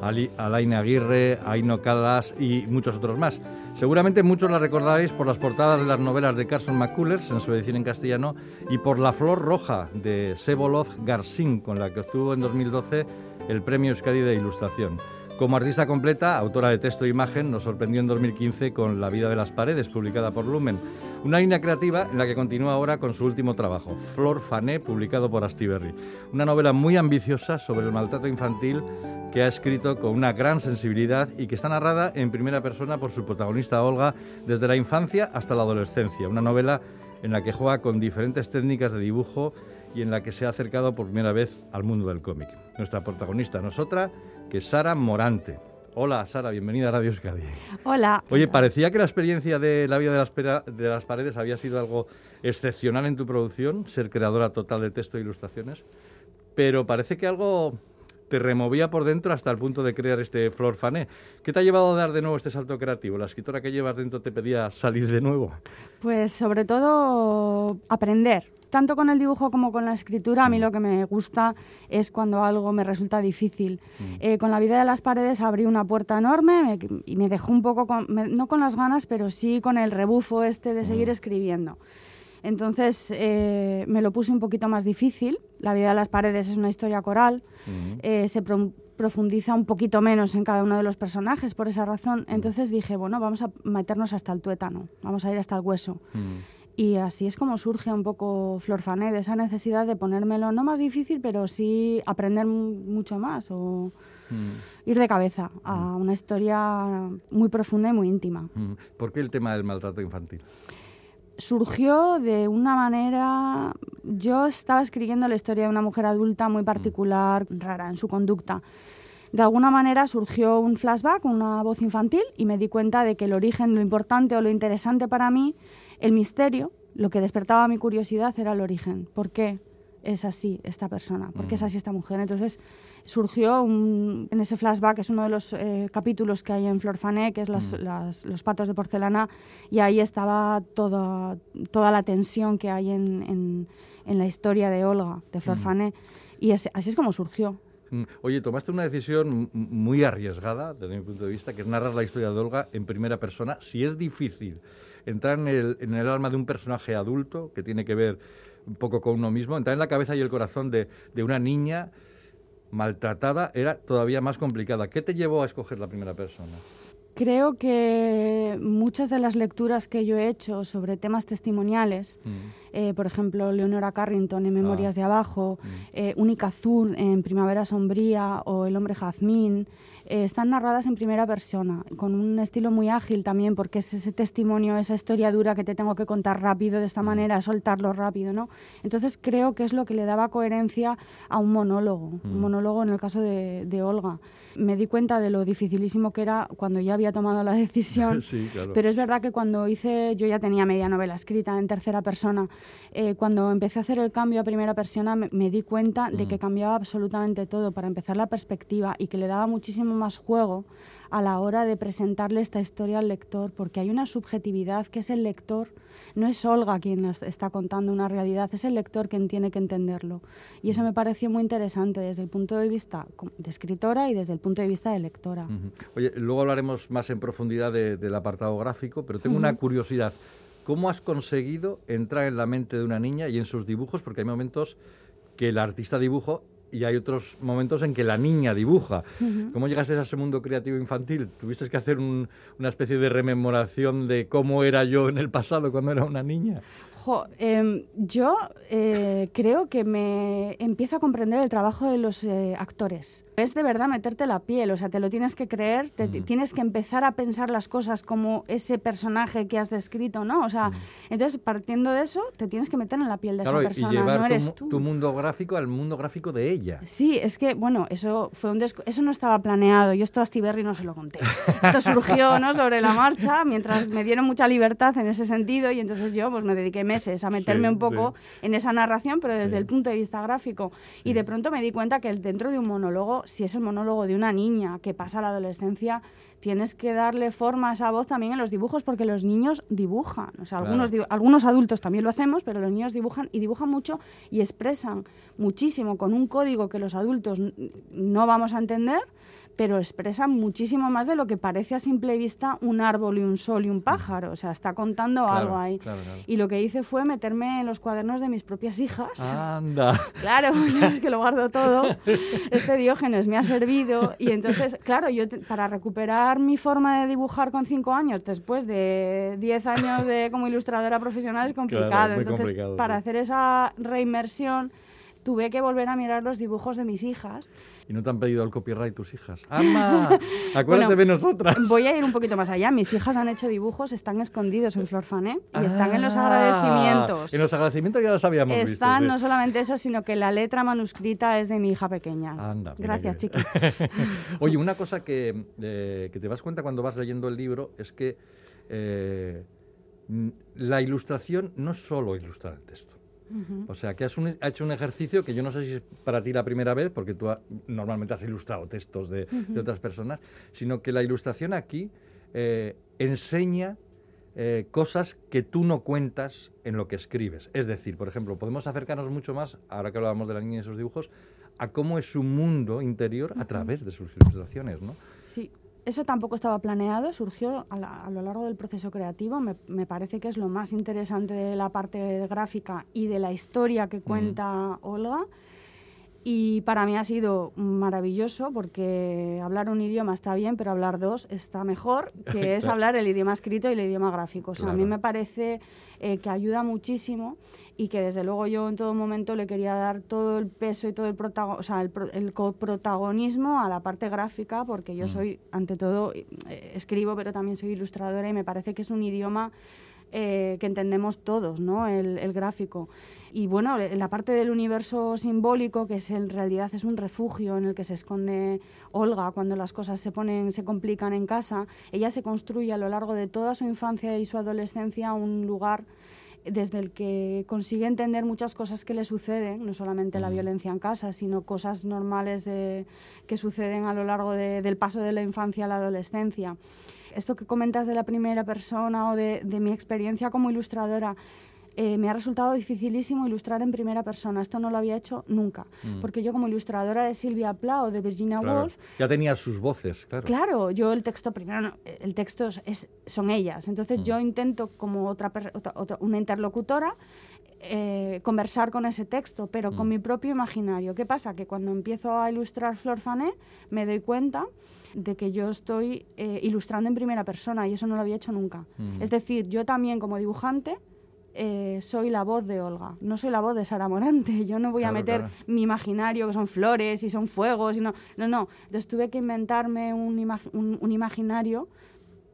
Alain Aguirre, Aino Calas y muchos otros más. Seguramente muchos la recordaréis por las portadas de las novelas de Carson McCullers en su edición en castellano y por La Flor Roja de Sebolov Garcín, con la que obtuvo en 2012 el Premio Euskadi de Ilustración. Como artista completa, autora de texto e imagen, nos sorprendió en 2015 con La vida de las paredes, publicada por Lumen. Una línea creativa en la que continúa ahora con su último trabajo, Flor Fané, publicado por Astiberri. Una novela muy ambiciosa sobre el maltrato infantil que ha escrito con una gran sensibilidad y que está narrada en primera persona por su protagonista Olga desde la infancia hasta la adolescencia. Una novela en la que juega con diferentes técnicas de dibujo y en la que se ha acercado por primera vez al mundo del cómic. Nuestra protagonista no es otra que Sara Morante. Hola Sara, bienvenida a Radio Euskadi. Hola. Oye, parecía que la experiencia de la vida de las, de las paredes había sido algo excepcional en tu producción, ser creadora total de texto e ilustraciones, pero parece que algo te removía por dentro hasta el punto de crear este Flor Fané. ¿Qué te ha llevado a dar de nuevo este salto creativo? ¿La escritora que llevas dentro te pedía salir de nuevo? Pues sobre todo aprender, tanto con el dibujo como con la escritura, a mí lo que me gusta es cuando algo me resulta difícil. Eh, con la vida de las paredes abrí una puerta enorme me- y me dejó un poco, con- me- no con las ganas, pero sí con el rebufo este de seguir escribiendo. Entonces eh, me lo puse un poquito más difícil. La vida de las paredes es una historia coral. Eh, se pro- profundiza un poquito menos en cada uno de los personajes por esa razón. Entonces dije, bueno, vamos a meternos hasta el tuétano, vamos a ir hasta el hueso. Y así es como surge un poco Florfané, de esa necesidad de ponérmelo no más difícil, pero sí aprender mu- mucho más o ir de cabeza a una historia muy profunda y muy íntima. Mm. ¿Por qué el tema del maltrato infantil? surgió de una manera... Yo estaba escribiendo la historia de una mujer adulta muy particular, rara en su conducta. De alguna manera surgió un flashback, una voz infantil, y me di cuenta de que el origen, lo importante o lo interesante para mí, el misterio, lo que despertaba mi curiosidad era el origen. ¿Por qué es así esta persona? ¿Por qué es así esta mujer? Entonces surgió un- en ese flashback, es uno de los eh, capítulos que hay en Florfané, que es las- las- los patos de porcelana, y ahí estaba toda, toda la tensión que hay en, en- en la historia de Olga, de Florfané, y es- así es como surgió. Mm, Oye, tomaste una decisión muy arriesgada, desde mi punto de vista, que es narrar la historia de Olga en primera persona. Si es difícil entrar en el, en el alma de un personaje adulto, que tiene que ver un poco con uno mismo, entrar en la cabeza y el corazón de, de una niña maltratada era todavía más complicada. ¿Qué te llevó a escoger la primera persona? Creo que muchas de las lecturas que yo he hecho sobre temas testimoniales, eh, por ejemplo, Leonora Carrington en Memorias de Abajo, eh, Única Azul en Primavera Sombría o El hombre jazmín, eh, están narradas en primera persona, con un estilo muy ágil también, porque es ese testimonio, esa historia dura que te tengo que contar rápido, de esta manera, soltarlo rápido, ¿no? Entonces creo que es lo que le daba coherencia a un monólogo, un monólogo en el caso de, de Olga. Me di cuenta de lo dificilísimo que era cuando ya había tomado la decisión, Sí, claro. pero es verdad que cuando hice, yo ya tenía media novela escrita en tercera persona, eh, cuando empecé a hacer el cambio a primera persona me, me di cuenta de que cambiaba absolutamente todo, para empezar la perspectiva y que le daba muchísimo más juego a la hora de presentarle esta historia al lector, porque hay una subjetividad que es el lector, no es Olga quien está contando una realidad, es el lector quien tiene que entenderlo. Y eso me pareció muy interesante desde el punto de vista de escritora y desde el punto de vista de lectora. Oye, luego hablaremos más en profundidad de- del apartado gráfico, pero tengo una curiosidad. ¿Cómo has conseguido entrar en la mente de una niña y en sus dibujos? Porque hay momentos que el artista dibuja y hay otros momentos en que la niña dibuja. ¿Cómo llegaste a ese mundo creativo infantil? ¿Tuviste que hacer un- una especie de rememoración de cómo era yo en el pasado cuando era una niña? Jo, em, yo eh, creo que me empiezo a comprender el trabajo de los eh, actores. Es de verdad meterte la piel, o sea, te lo tienes que creer, te, te- tienes que empezar a pensar las cosas como ese personaje que has descrito, ¿no? O sea, entonces partiendo de eso, te tienes que meter en la piel de Claro, esa y persona, llevar no tu eres mu- tú. tu mundo gráfico al mundo gráfico de ella. Sí, es que, bueno, eso fue un eso no estaba planeado. Yo esto a Stiberry no se lo conté. Esto surgió, ¿no? Sobre la marcha, mientras me dieron mucha libertad en ese sentido y entonces yo pues me dediqué meses a meterme Sí, un poco en esa narración, pero desde el punto de vista gráfico. Y de pronto me di cuenta que dentro de un monólogo, si es el monólogo de una niña que pasa a la adolescencia, tienes que darle forma a esa voz también en los dibujos porque los niños dibujan. O sea, Claro. algunos, di- algunos adultos también lo hacemos, pero los niños dibujan y dibujan mucho y expresan muchísimo con un código que los adultos no vamos a entender, pero expresan muchísimo más de lo que parece a simple vista un árbol y un sol y un pájaro. O sea, está contando Claro, algo ahí. claro, claro. Y lo que hice fue meterme en los cuadernos de mis propias hijas. Anda. Claro, ya ves que lo guardo todo. Este Diógenes me ha servido. Y entonces, claro, yo te- para recuperar mi forma de dibujar con cinco años, después de diez años de, como ilustradora profesional, es complicado. Muy entonces, complicado, para sí. hacer esa reinmersión, tuve que volver a mirar los dibujos de mis hijas. Y no te han pedido el copyright tus hijas. ¡Ama! Acuérdate Bueno, de nosotras. Voy a ir un poquito más allá. Mis hijas han hecho dibujos, están escondidos en Florfané y están en los Ah, agradecimientos. En los agradecimientos ya las habíamos visto. Están sí. no solamente eso, sino que la letra manuscrita es de mi hija pequeña. Anda, Gracias, chiqui. Oye, una cosa que, eh, que te das cuenta cuando vas leyendo el libro es que eh, la ilustración no es solo ilustrar el texto. O sea, que has, un- has hecho un ejercicio que yo no sé si es para ti la primera vez, porque tú ha- normalmente has ilustrado textos de, de otras personas, sino que la ilustración aquí eh, enseña eh, cosas que tú no cuentas en lo que escribes. Es decir, por ejemplo, podemos acercarnos mucho más, ahora que hablábamos de la niña y esos dibujos, a cómo es su mundo interior a través de sus ilustraciones, ¿no? Sí, eso tampoco estaba planeado, surgió a, la- a lo largo del proceso creativo. Me, me parece que es lo más interesante de la parte gráfica y de la historia que cuenta Olga. Y para mí ha sido maravilloso porque hablar un idioma está bien, pero hablar dos está mejor, que es hablar el idioma escrito y el idioma gráfico. O sea, a mí me parece eh, que ayuda muchísimo y que desde luego yo en todo momento le quería dar todo el peso y todo el, protago- o sea, el, pro- el coprotagonismo a la parte gráfica porque yo Mm. soy, ante todo, eh, escribo, pero también soy ilustradora y me parece que es un idioma eh, que entendemos todos, ¿no? El, el gráfico. Y bueno, la parte del universo simbólico, que es en realidad es un refugio en el que se esconde Olga cuando las cosas se ponen, se complican en casa, ella se construye a lo largo de toda su infancia y su adolescencia un lugar desde el que consigue entender muchas cosas que le suceden, no solamente la violencia en casa, sino cosas normales de- que suceden a lo largo de- del paso de la infancia a la adolescencia. Esto que comentas de la primera persona o de, de mi experiencia como ilustradora, eh, me ha resultado dificilísimo ilustrar en primera persona. Esto no lo había hecho nunca, Mm. porque yo como ilustradora de Silvia Plath o de Virginia Claro. Woolf, Ya tenía sus voces, claro. Claro, yo el texto primero, no, el texto es, es- son ellas. Entonces Mm. yo intento como otra, otra- otra- una interlocutora eh, conversar con ese texto, pero con Mm. mi propio imaginario. ¿Qué pasa? Que cuando empiezo a ilustrar Flor Fané me doy cuenta de que yo estoy eh, ilustrando en primera persona y eso no lo había hecho nunca. Mm. Es decir, yo también como dibujante eh, soy la voz de Olga, no soy la voz de Sara Morante. Yo no voy a meter claro. mi imaginario, que son flores y son fuegos, y no, no, no. Entonces tuve que inventarme un, imag- un- un imaginario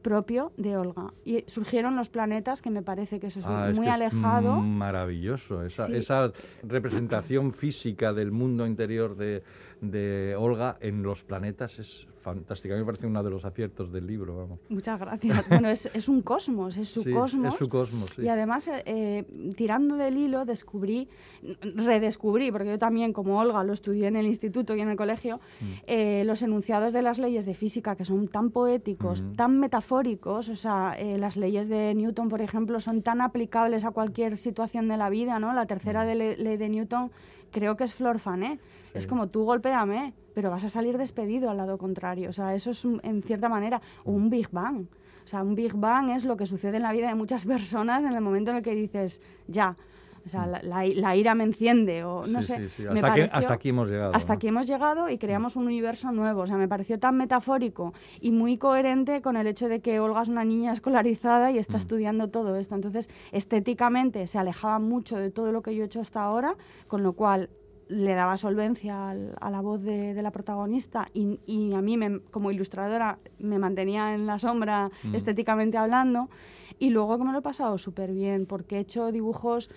propio de Olga. Y surgieron los planetas, que me parece que eso es Ah, es muy que es alejado. maravilloso, esa, Sí. esa representación física del mundo interior de, de Olga en los planetas es fantástica. A mí me parece uno de los aciertos del libro, vamos. Muchas gracias. Bueno, es, es un cosmos, es su Sí, cosmos. es su cosmos, sí. Y además, eh, eh, tirando del hilo, descubrí, redescubrí, porque yo también, como Olga, lo estudié en el instituto y en el colegio, Mm. eh, los enunciados de las leyes de física, que son tan poéticos, Mm. tan metafóricos, o sea, eh, las leyes de Newton, por ejemplo, son tan aplicables a cualquier situación de la vida, ¿no? La Mm. tercera de le- ley de Newton creo que es Flor Fané. Es como tú golpéame, pero vas a salir despedido al lado contrario. O sea, eso es un- en cierta manera un Big Bang. O sea, un Big Bang es lo que sucede en la vida de muchas personas en el momento en el que dices, ya, o sea, la, la- la ira me enciende o no Sí, sé. sí, sí. me Hasta aquí- pareció- hasta aquí hemos llegado, Hasta ¿no? aquí hemos llegado y creamos un universo nuevo. O sea, me pareció tan metafórico y muy coherente con el hecho de que Olga es una niña escolarizada y Mm. está estudiando todo esto. Entonces, estéticamente se alejaba mucho de todo lo que yo he hecho hasta ahora, con lo cual le daba solvencia al- a la voz de, de la protagonista y, y a mí me- como ilustradora me mantenía en la sombra Mm. estéticamente hablando y luego que me lo he pasado súper bien porque he hecho dibujos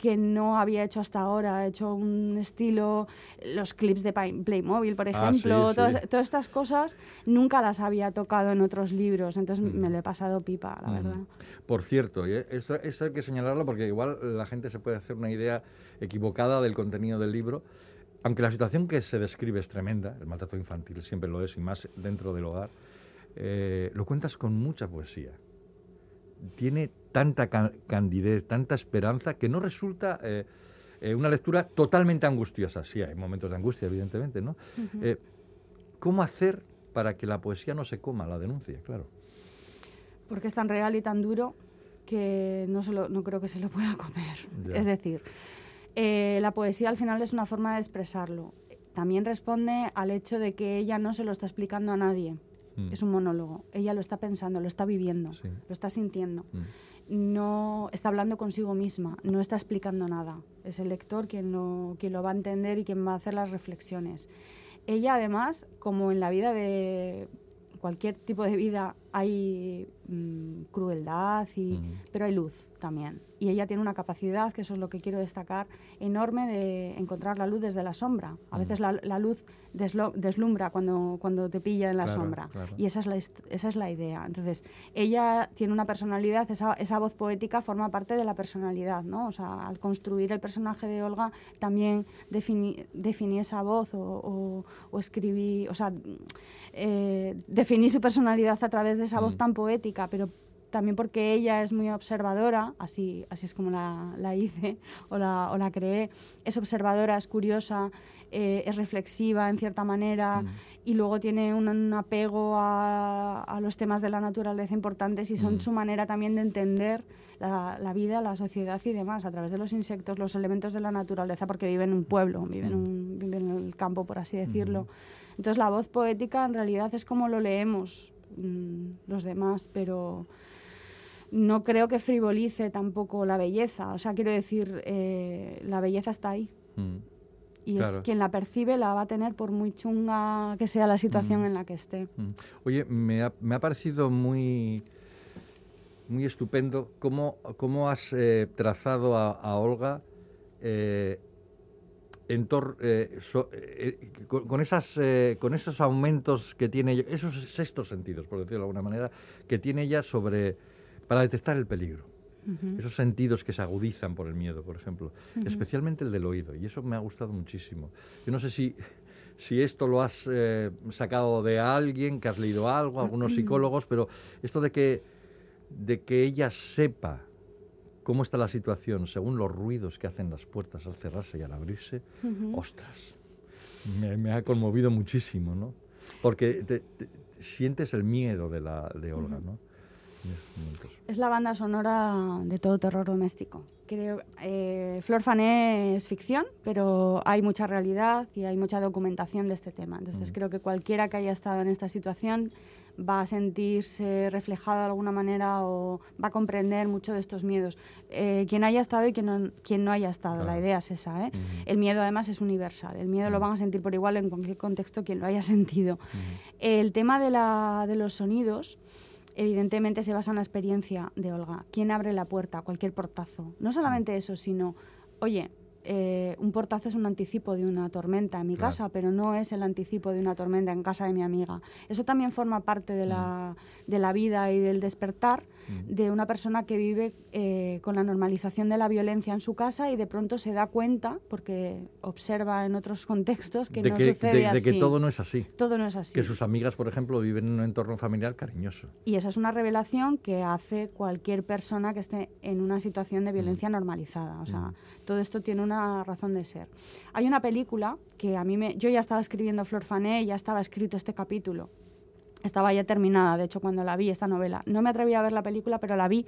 que no había hecho hasta ahora. He hecho un estilo, los clips de Playmobil, por Ah, ejemplo, sí, todas, sí. todas estas cosas nunca las había tocado en otros libros, entonces Mm. me lo he pasado pipa, la Mm. verdad. Por cierto, y esto, esto hay que señalarlo porque igual la gente se puede hacer una idea equivocada del contenido del libro. Aunque la situación que se describe es tremenda, el maltrato infantil siempre lo es, y más dentro del hogar, eh, lo cuentas con mucha poesía. Tiene tanta ca- candidez, tanta esperanza, que no resulta eh, eh, una lectura totalmente angustiosa. Sí, hay momentos de angustia, evidentemente, ¿no? Eh, ¿Cómo hacer para que la poesía no se coma la denuncia? Claro. porque es tan real y tan duro que no, se lo- no creo que se lo pueda comer. Ya. Es decir, la poesía al final es una forma de expresarlo. También responde al hecho de que ella no se lo está explicando a nadie. Mm. Es un monólogo. Ella lo está pensando, lo está viviendo, Sí. lo está sintiendo. Mm. No está hablando consigo misma, no está explicando nada. Es el lector quien lo, quien lo va a entender y quien va a hacer las reflexiones. Ella además, como en la vida de cualquier tipo de vida, hay mm, crueldad, y, Mm. pero hay luz también. Y ella tiene una capacidad, que eso es lo que quiero destacar, enorme de encontrar la luz desde la sombra. A Mm. veces la, la luz deslo- deslumbra cuando, cuando te pilla en la Claro, sombra. claro. Y esa es, la, esa es la idea. Entonces, ella tiene una personalidad, esa, esa voz poética forma parte de la personalidad, ¿no? O sea, al construir el personaje de Olga, también definí, definí esa voz o, o- o escribí, o sea, eh, definí su personalidad a través de esa voz Mm. tan poética, pero también porque ella es muy observadora, así, así es como la, la hice o la, o la creé, es observadora, es curiosa, eh, es reflexiva en cierta manera Mm. y luego tiene un, un apego a, a los temas de la naturaleza importantes y son Mm. su manera también de entender la, la vida, la sociedad y demás a través de los insectos, los elementos de la naturaleza, porque vive en un pueblo, vive, en, un- vive en el campo, por así decirlo. Entonces la voz poética en realidad es como lo leemos mm, los demás, pero no creo que frivolice tampoco la belleza. O sea, quiero decir, eh, la belleza está ahí. Mm. Y Claro. es quien la percibe la va a tener por muy chunga que sea la situación Mm. en la que esté. Mm. Oye, me ha, me ha parecido muy, muy estupendo cómo, cómo has eh, trazado a, a Olga eh, en tor- eh, so- con, con esas, con esos aumentos que tiene ella, esos sextos sentidos, por decirlo de alguna manera, que tiene ella sobre para detectar el peligro. Esos sentidos que se agudizan por el miedo, por ejemplo. Especialmente el del oído. Y eso me ha gustado muchísimo. Yo no sé si, si esto lo has eh, sacado de alguien, que has leído algo, algunos psicólogos, pero esto de que, de que ella sepa cómo está la situación según los ruidos que hacen las puertas al cerrarse y al abrirse, ostras, me, me ha conmovido muchísimo, ¿no? Porque te- te- sientes el miedo de, la, de Olga, ¿no? Es la banda sonora de todo terror doméstico. Creo, eh, Flor Fané es ficción, pero hay mucha realidad y hay mucha documentación de este tema. Entonces Mm. creo que cualquiera que haya estado en esta situación va a sentirse reflejado de alguna manera o va a comprender mucho de estos miedos. Eh, quien haya estado y quien no, quien no haya estado, la idea es esa. ¿eh? El miedo además es universal. El miedo lo van a sentir por igual en cualquier contexto quien lo haya sentido. El tema de, la, de los sonidos, evidentemente se basa en la experiencia de Olga. ¿Quién abre la puerta? Cualquier portazo. No solamente eso, sino, oye, eh, un portazo es un anticipo de una tormenta en mi Claro. casa, pero no es el anticipo de una tormenta en casa de mi amiga. Eso también forma parte de la, de la vida y del despertar Mm. De una persona que vive eh, con la normalización de la violencia en su casa y de pronto se da cuenta, porque observa en otros contextos, que de, no que, sucede de- de así. que todo no es así. Todo no es así. Que sus amigas, por ejemplo, viven en un entorno familiar cariñoso. Y esa es una revelación que hace cualquier persona que esté en una situación de violencia normalizada. O sea, Mm. todo esto tiene una razón de ser. Hay una película que a mí me... Yo ya estaba escribiendo Flor Fané, ya estaba escrito este capítulo. Estaba ya terminada, de hecho, cuando la vi, esta novela. No me atreví a ver la película, pero la vi.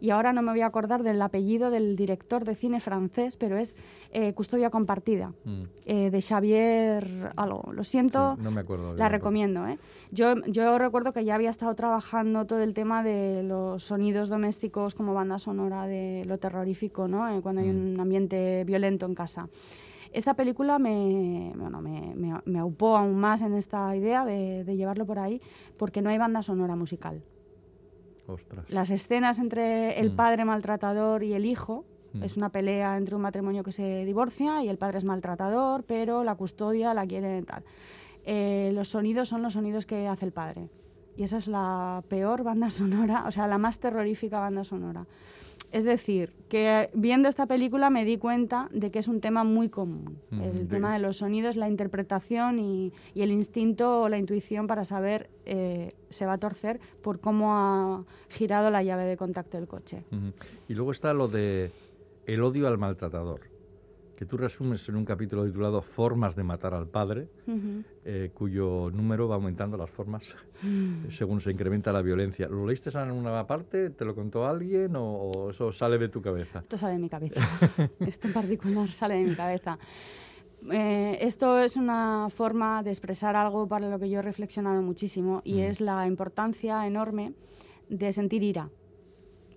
Y ahora no me voy a acordar del apellido del director de cine francés, pero es eh, Custodia Compartida, Mm. eh, de Xavier algo. Lo siento. Sí, no me acuerdo. La recomiendo, ¿eh? Yo, yo recuerdo que ya había estado trabajando todo el tema de los sonidos domésticos como banda sonora de lo terrorífico, ¿no? Eh, cuando hay Mm. un ambiente violento en casa. Esta película me, bueno, me, me, me aupó aún más en esta idea de, de llevarlo por ahí, porque no hay banda sonora musical. Ostras. Las escenas entre el Mm. padre maltratador y el hijo Mm. es una pelea entre un matrimonio que se divorcia y el padre es maltratador, pero la custodia la quiere tal. Eh, los sonidos son los sonidos que hace el padre. Y esa es la peor banda sonora, o sea, la más terrorífica banda sonora. Es decir, que viendo esta película me di cuenta de que es un tema muy común. Mm, el tema de los sonidos, la interpretación y, y el instinto o la intuición para saber eh, se va a torcer por cómo ha girado la llave de contacto del coche. Y luego está lo de el odio al maltratador, que tú resumes en un capítulo titulado Formas de matar al padre, eh, cuyo número va aumentando las formas Mm. según se incrementa la violencia. ¿Lo leíste en una parte? ¿Te lo contó alguien o, o eso sale de tu cabeza? Esto sale de mi cabeza. esto en particular sale de mi cabeza. Eh, esto es una forma de expresar algo para lo que yo he reflexionado muchísimo y Mm. es la importancia enorme de sentir ira.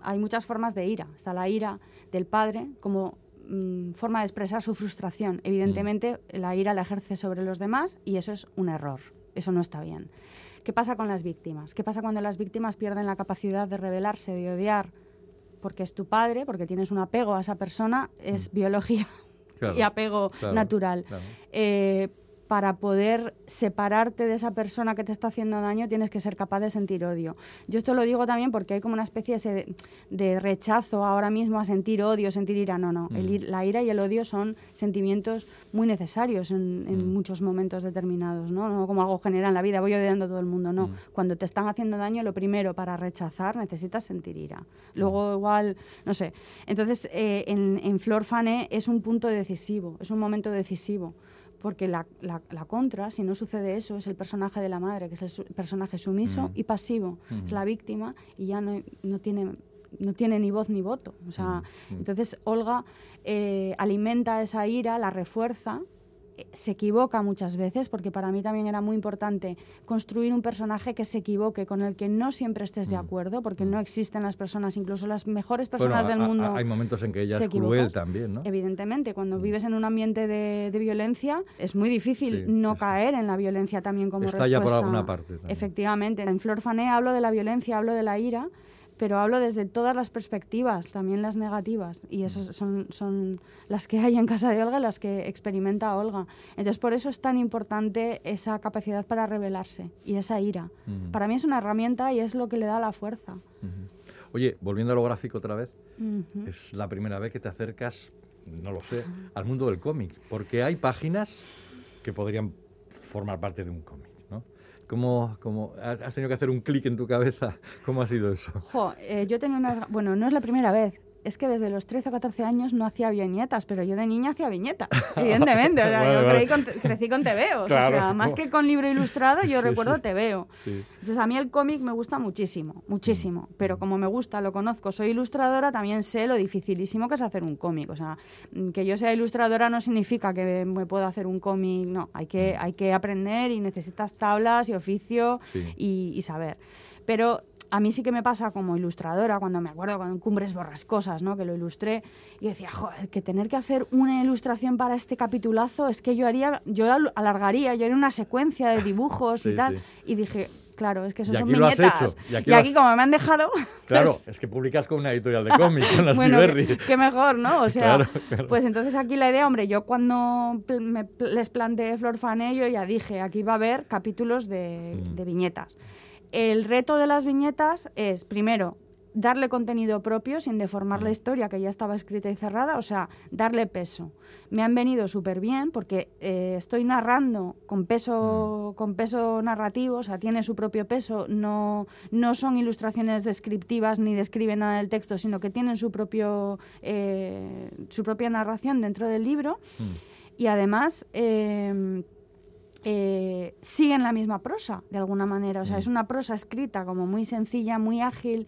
Hay muchas formas de ira. Está la ira del padre como mm, forma de expresar su frustración. Evidentemente, la ira la ejerce sobre los demás y eso es un error. Eso no está bien. ¿Qué pasa con las víctimas? ¿Qué pasa cuando las víctimas pierden la capacidad de rebelarse, de odiar? Porque es tu padre, porque tienes un apego a esa persona, es biología Claro, y apego claro, natural. claro. Eh, para poder separarte de esa persona que te está haciendo daño, tienes que ser capaz de sentir odio. Yo esto lo digo también porque hay como una especie de, de rechazo ahora mismo a sentir odio, sentir ira. No, no. El ir- la ira y el odio son sentimientos muy necesarios en, en muchos momentos determinados, ¿no? No como algo general en la vida, voy odiando a todo el mundo, no. Cuando te están haciendo daño, lo primero para rechazar necesitas sentir ira. Luego igual, no sé. Entonces, eh, en, en Flor Fané es un punto decisivo, es un momento decisivo. Porque la, la- la contra, si no sucede eso, es el personaje de la madre, que es el su- personaje sumiso Mm. y pasivo. Es Mm. la víctima y ya no, no tiene no tiene ni voz ni voto. O sea, Mm. entonces Olga eh, alimenta esa ira, la refuerza, se equivoca muchas veces, porque para mí también era muy importante construir un personaje que se equivoque, con el que no siempre estés de acuerdo, porque no existen las personas, incluso las mejores personas Mm. Bueno, del a- a- mundo. hay momentos en que ella es cruel también, ¿no? Evidentemente, cuando vives en un ambiente de, de violencia, es muy difícil no caer en la violencia también como Está ya por respuesta. alguna parte también. Efectivamente. En Flor Fané hablo de la violencia, hablo de la ira, pero hablo desde todas las perspectivas, también las negativas. Y esas son, son las que hay en casa de Olga, las que experimenta Olga. Entonces, por eso es tan importante esa capacidad para rebelarse y esa ira. Ujú. Para mí es una herramienta y es lo que le da la fuerza. Oye, volviendo a lo gráfico otra vez, Ujú. es la primera vez que te acercas, no lo sé, al mundo del cómic, porque hay páginas que podrían formar parte de un cómic. ¿Cómo, cómo- has tenido que hacer un clic en tu cabeza? ¿Cómo ha sido eso? Eh, yo tenía unas... Bueno, no es la primera vez. Es que desde los 13 o 14 años no hacía viñetas, pero yo de niña hacía viñetas, evidentemente. O sea, Vale, yo vale. con- crecí con tebeos. Claro. O sea, más que con libro ilustrado, yo Sí, recuerdo sí. tebeo. Sí. Entonces, a mí el cómic me gusta muchísimo, muchísimo. Pero como me gusta, lo conozco, soy ilustradora, también sé lo dificilísimo que es hacer un cómic. O sea, mm, que yo sea ilustradora no significa que me pueda hacer un cómic, no. Hay que, hay que aprender y necesitas tablas y oficio y, y saber. Pero a mí sí que me pasa como ilustradora, cuando me acuerdo con Cumbres Borrascosas, ¿no? que lo ilustré, y decía, joder, que tener que hacer una ilustración para este capitulazo es que yo haría, yo al- alargaría, yo haría una secuencia de dibujos Sí, y tal. sí. Y dije, claro, es que eso son viñetas. y Y aquí has- como me han dejado, Claro, pues, es que publicas con una editorial de cómic, con las bueno, qué, qué mejor, ¿no? O sea, Claro, claro. pues entonces aquí la idea, hombre, yo cuando pl- me pl- les planteé Flor Fané, yo ya dije, aquí va a haber capítulos de, Mm. de viñetas. El reto de las viñetas es, primero, darle contenido propio sin deformar Mm. la historia que ya estaba escrita y cerrada, o sea, darle peso. Me han venido súper bien porque eh, estoy narrando con Mm. peso, con peso narrativo, o sea, tiene su propio peso, no, no son ilustraciones descriptivas ni describen nada del texto, sino que tienen su, propio, eh, su propia narración dentro del libro y además eh, eh, siguen la misma prosa, de alguna manera. O sea, es una prosa escrita como muy sencilla, muy ágil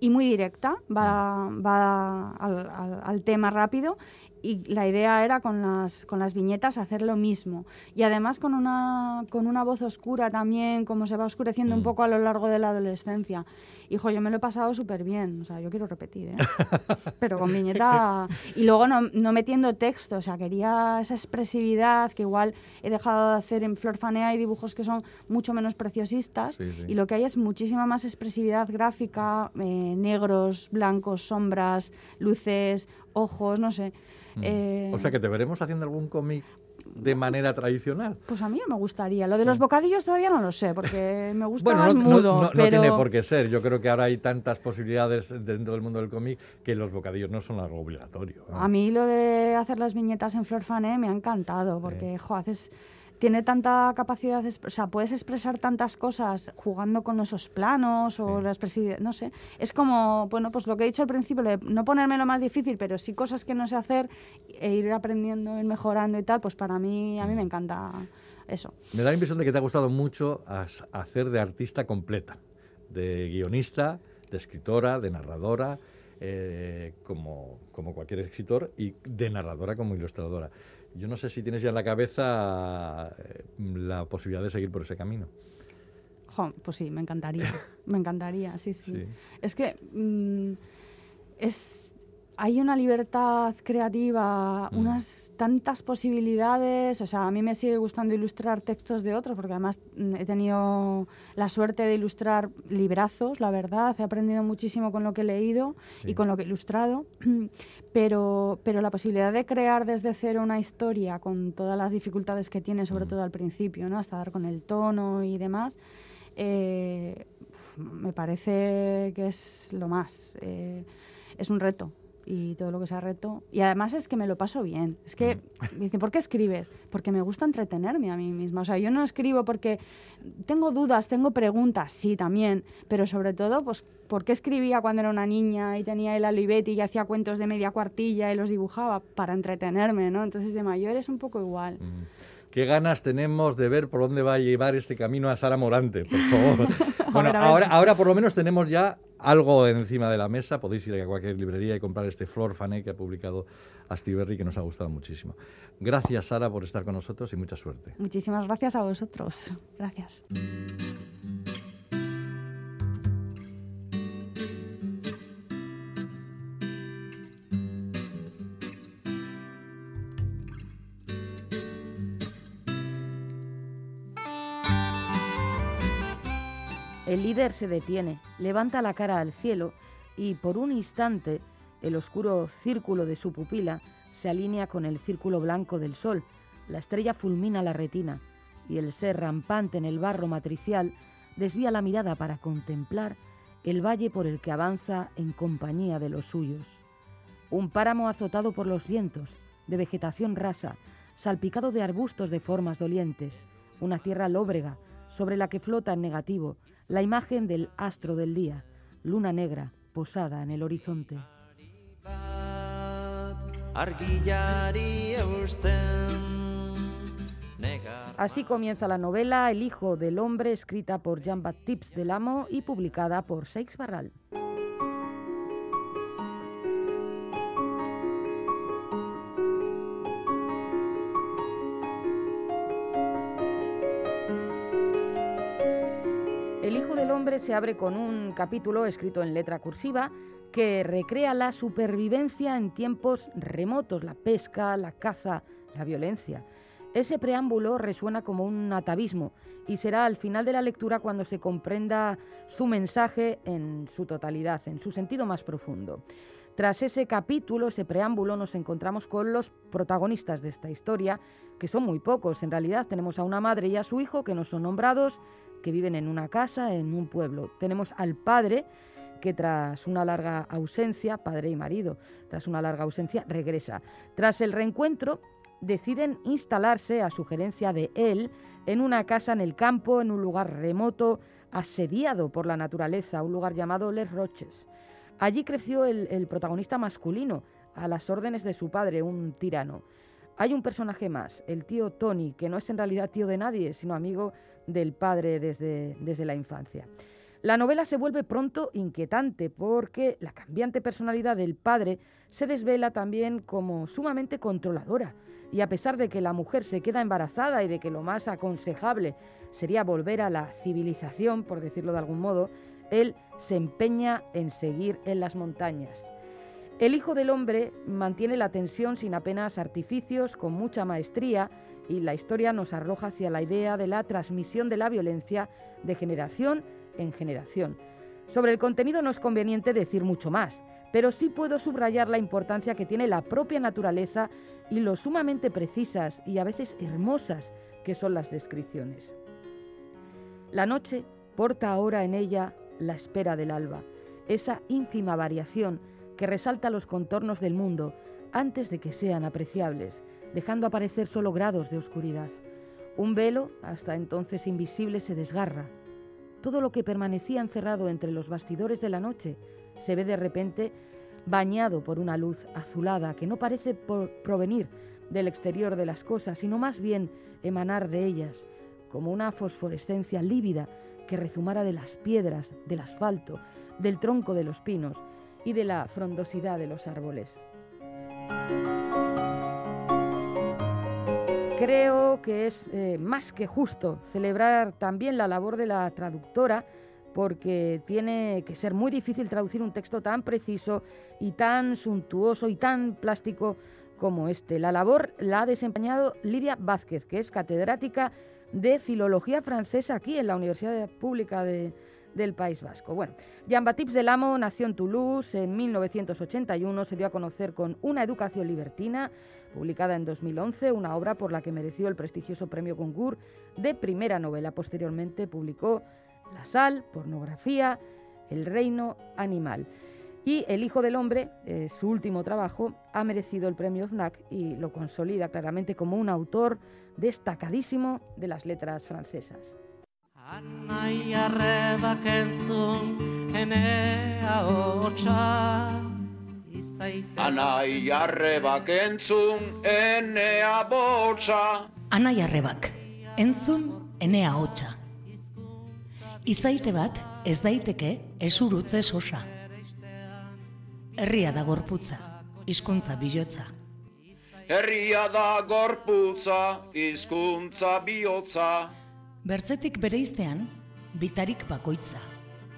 y muy directa, va, va al, al- al tema rápido. Y la idea era con las, con las viñetas hacer lo mismo. Y además con una, con una voz oscura también, como se va oscureciendo un poco a lo largo de la adolescencia. Hijo, yo me lo he pasado súper bien. O sea, yo quiero repetir, ¿eh? Pero con viñeta... Y luego no, no metiendo texto. O sea, quería esa expresividad que igual he dejado de hacer en Flor Fanea. Hay dibujos que son mucho menos preciosistas. Sí, sí. Y lo que hay es muchísima más expresividad gráfica, eh, negros, blancos, sombras, luces, ojos, no sé. Eh, O sea que te veremos haciendo algún cómic de manera tradicional. Pues a mí me gustaría. Lo de los bocadillos todavía no lo sé, porque me gusta Bueno, no, mudo. no- no pero... tiene por qué ser. Yo creo que ahora hay tantas posibilidades dentro del mundo del cómic que los bocadillos no son algo obligatorio. A mí lo de hacer las viñetas en Flor Fané me ha encantado, porque, jo, haces... Tiene tanta capacidad, de o sea, puedes expresar tantas cosas jugando con esos planos o la expresividad, no sé. Es como, bueno, pues lo que he dicho al principio, de no ponerme lo más difícil, pero sí cosas que no sé hacer e ir aprendiendo, ir mejorando y tal, pues para mí, a mí me encanta eso. Me da la impresión de que te ha gustado mucho hacer de artista completa, de guionista, de escritora, de narradora, eh, como, como cualquier escritor, y de narradora como ilustradora. Yo no sé si tienes ya en la cabeza eh, la posibilidad de seguir por ese camino. Jo, pues sí, me encantaría. me encantaría, sí, sí. Sí. Es que mm, es hay una libertad creativa, Mm. unas tantas posibilidades. O sea, a mí me sigue gustando ilustrar textos de otros, porque además mm, he tenido la suerte de ilustrar librazos, la verdad. He aprendido muchísimo con lo que he leído Sí. y con lo que he ilustrado. Pero, pero la posibilidad de crear desde cero una historia con todas las dificultades que tiene, sobre Mm. todo al principio, ¿no? hasta dar con el tono y demás, eh, me parece que es lo más. eh, es un reto y todo lo que sea reto. Y además es que me lo paso bien. Es que me dicen, ¿por qué escribes? Porque me gusta entretenerme a mí misma. O sea, yo no escribo porque tengo dudas, tengo preguntas, sí, también. Pero sobre todo, pues, ¿por qué escribía cuando era una niña y tenía el Olivetti y hacía cuentos de media cuartilla y los dibujaba? Para entretenerme, ¿no? Entonces de mayor es un poco igual. Mm. Qué ganas tenemos de ver por dónde va a llevar este camino a Sara Morante, por favor. bueno, ver, a ver. ahora, ahora por lo menos tenemos ya algo encima de la mesa. Podéis ir a cualquier librería y comprar este Flor Fané que ha publicado Astiberri, que nos ha gustado muchísimo. Gracias, Sara, por estar con nosotros y mucha suerte. Muchísimas gracias a vosotros. Gracias. El líder se detiene, levanta la cara al cielo y por un instante el oscuro círculo de su pupila se alinea con el círculo blanco del sol. La estrella fulmina la retina y el ser rampante en el barro matricial desvía la mirada para contemplar el valle por el que avanza en compañía de los suyos. Un páramo azotado por los vientos, de vegetación rasa, salpicado de arbustos de formas dolientes, una tierra lóbrega sobre la que flota en negativo la imagen del astro del día, luna negra posada en el horizonte. Así comienza la novela El hijo del hombre, escrita por Jean-Baptiste Delamo y publicada por Seix Barral. El Hijo del Hombre se abre con un capítulo escrito en letra cursiva que recrea la supervivencia en tiempos remotos, la pesca, la caza, la violencia. Ese preámbulo resuena como un atavismo y será al final de la lectura cuando se comprenda su mensaje en su totalidad, en su sentido más profundo. Tras ese capítulo, ese preámbulo, nos encontramos con los protagonistas de esta historia, que son muy pocos. En realidad tenemos a una madre y a su hijo que no son nombrados, que viven en una casa, en un pueblo. Tenemos al padre, que tras una larga ausencia, padre y marido, tras una larga ausencia, regresa. Tras el reencuentro, deciden instalarse, a sugerencia de él, en una casa en el campo, en un lugar remoto, asediado por la naturaleza, un lugar llamado Les Roches. Allí creció el, protagonista masculino, a las órdenes de su padre, un tirano. Hay un personaje más, el tío Tony, que no es en realidad tío de nadie, sino amigo del padre desde, desde la infancia. La novela se vuelve pronto inquietante porque la cambiante personalidad del padre se desvela también como sumamente controladora. Y a pesar de que la mujer se queda embarazada y de que lo más aconsejable sería volver a la civilización, por decirlo de algún modo, él se empeña en seguir en las montañas. El Hijo del Hombre mantiene la tensión sin apenas artificios, con mucha maestría, y la historia nos arroja hacia la idea de la transmisión de la violencia de generación en generación. Sobre el contenido no es conveniente decir mucho más, pero sí puedo subrayar la importancia que tiene la propia naturaleza y lo sumamente precisas y a veces hermosas que son las descripciones. La noche porta ahora en ella la espera del alba, esa ínfima variación que resalta los contornos del mundo antes de que sean apreciables, dejando aparecer solo grados de oscuridad. Un velo, hasta entonces invisible, se desgarra. Todo lo que permanecía encerrado entre los bastidores de la noche se ve de repente bañado por una luz azulada que no parece provenir del exterior de las cosas, sino más bien emanar de ellas, como una fosforescencia lívida que rezumara de las piedras, del asfalto, del tronco de los pinos y de la frondosidad de los árboles. Creo que es eh, más que justo celebrar también la labor de la traductora porque tiene que ser muy difícil traducir un texto tan preciso y tan suntuoso y tan plástico como este. La labor la ha desempeñado Lidia Vázquez, que es catedrática de Filología Francesa aquí en la Universidad Pública de, del País Vasco. Bueno, Jean-Baptiste Delamo nació en Toulouse en 1981, se dio a conocer con Una educación libertina, publicada en 2011, una obra por la que mereció el prestigioso premio Goncourt de primera novela. Posteriormente publicó La sal, pornografía, El reino animal. Y El Hijo del Hombre, eh, su último trabajo, ha merecido el premio FNAC y lo consolida claramente como un autor destacadísimo de las letras francesas. Anai arrebak entzun enea hotxa izaite Anai arrebak entzun enea hotxa. Izaite bat ez daiteke esurutze sosa. Herria da gorputza, hizkuntza bilotza. Herria da gorputza, hizkuntza bihotza Bertzetik bereiztean, bitarik bakoitza.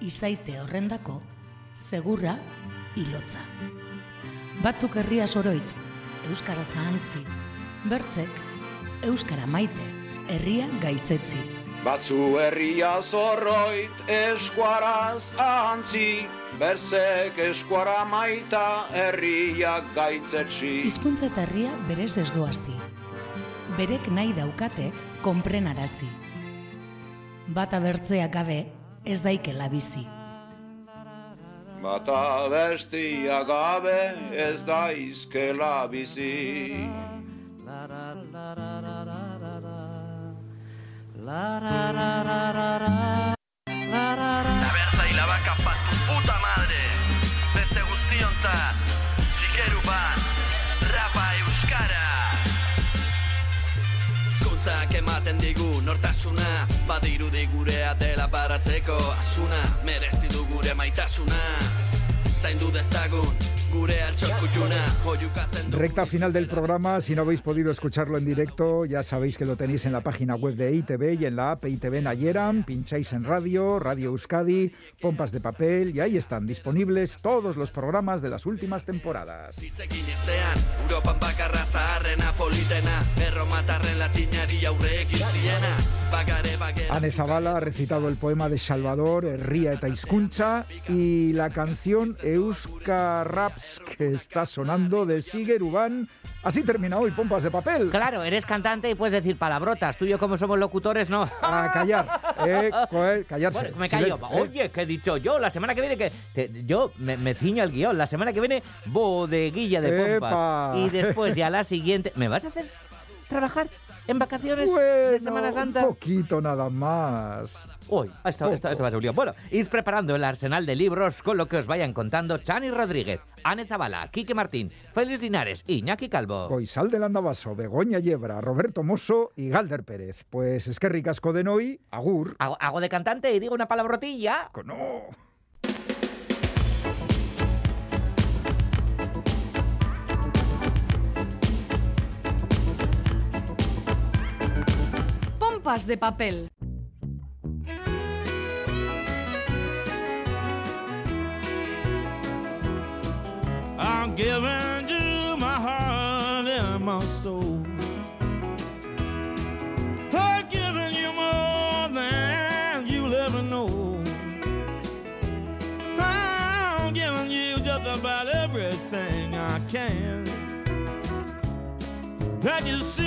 Izaite horrendako, segurra ilotza. Batzuk herria soroit, euskara zahantzi. Bertzek, euskara maite, herria gaitzetzi. Batzu herria zorroit eskuaraz ahantzi Berzek eskuara maita herriak gaitzetsi Hizkuntza eta herria berez ez doazti. Berek nahi daukate konprenarazi. Bata bertzea gabe ez daikela bizi. Bata bestia gabe ez da izkela bizi La ematen digu nortasuna. Badirudi gurea dela baratzeko asuna. Merezi du gure maitasuna Zaindu dezagun gure Recta final del programa, si no habéis podido escucharlo en directo, ya sabéis que lo tenéis en la página web de ITV y en la app ITV Nayeran, pincháis en radio, Radio Euskadi, pompas de papel y ahí están disponibles todos los programas de las últimas temporadas. Anne Zavala ha recitado el poema de Salvador, Ría eta Hizkuntza, y la canción Euska Raps que está sonando de Siger Uban. Así termina hoy Pompas de Papel. Claro, eres cantante y puedes decir palabrotas. Tú y yo, como somos locutores, no. A callar, eh, callarse. Bueno, me callo. Eh. Oye, ¿qué he dicho yo? La semana que viene, que te- yo me, me ciño al guion. La semana que viene, bodeguilla de pompas. ¡Epa! Y después, ya la siguiente. ¿Me vas a hacer trabajar en vacaciones de Semana Santa? Un poquito nada más. Uy, esto va a ser un lío. Bueno, id preparando el arsenal de libros con lo que os vayan contando Chani Rodríguez, Ane Zabala, Quique Martín, Félix Linares y Iñaki Calvo. Goizal del Andabaso, Begoña Yebra, Roberto Mosso y Galder Pérez. Pues es que ricasco de Noi, Agur. Hago, hago de cantante y digo una palabrotilla. No. Pompas de papel. I'm giving you my heart and my soul. I'm giving you more than you'll ever know. I'm giving you just about everything I can. Can you see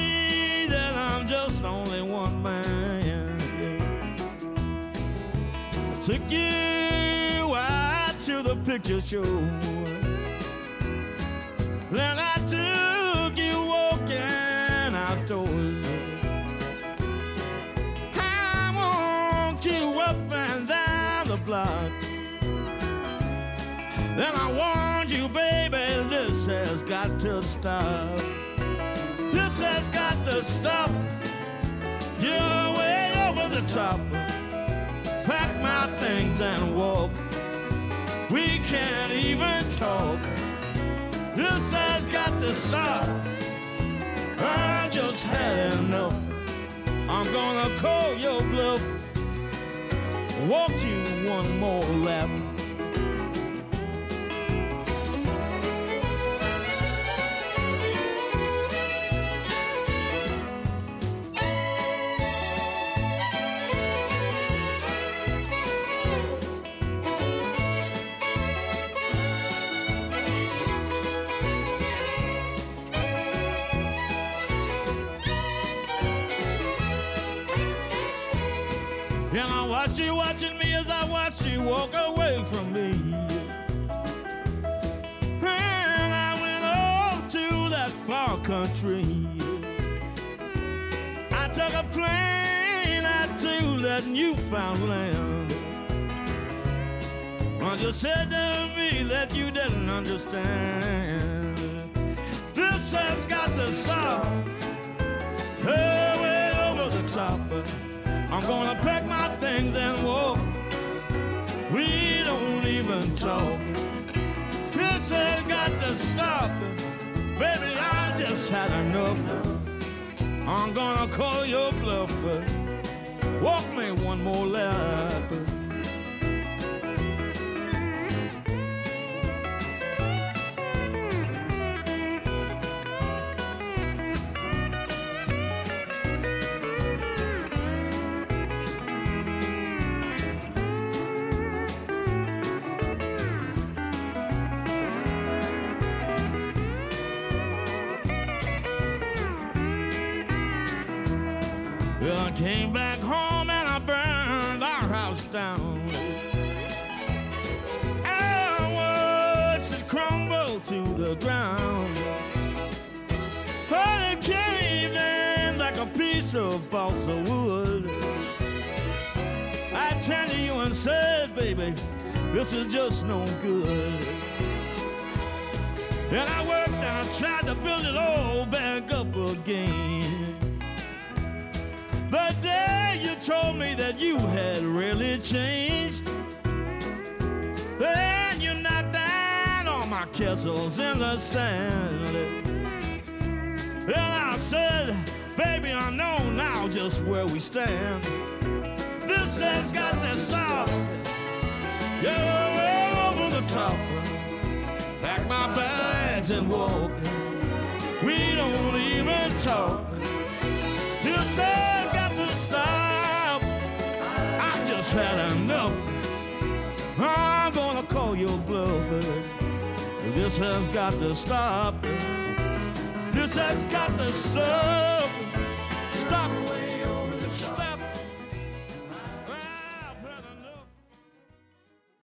took you out to the picture show. Then I took you walking outdoors. I want you up and down the block. Then I warned you, baby, this has got to stop. This has got to stop. You're way over the top. Pack my things and walk. We can't even talk. This has got to stop. I just had enough. I'm gonna call your bluff. walk you one more lap. I you watching me as I watch you walk away from me. And I went off to that far country. I took a plane out to that Newfoundland. But you said to me that you didn't understand. This has got stop. Hey, way over the top. I'm gonna my things and walk. We don't even talk. This has got to stop. Baby, I just had enough. I'm gonna call your bluff. Walk me one more lap. Well, I came back home and I burned our house down. I watched it crumble to the ground. Oh, it caved in like a piece of balsa wood. I turned to you and said, baby, this is just no good. And I worked and I tried to build it all back up again. Told me that you had really changed, then you knocked down all my castles in the sand. And I said, baby, I know now just where we stand. This has got to stop. You're way over the top. Pack my bags and walk. We don't even talk. I just had enough. I'm gonna call your bluff. This has got to stop. This has got to. Stop.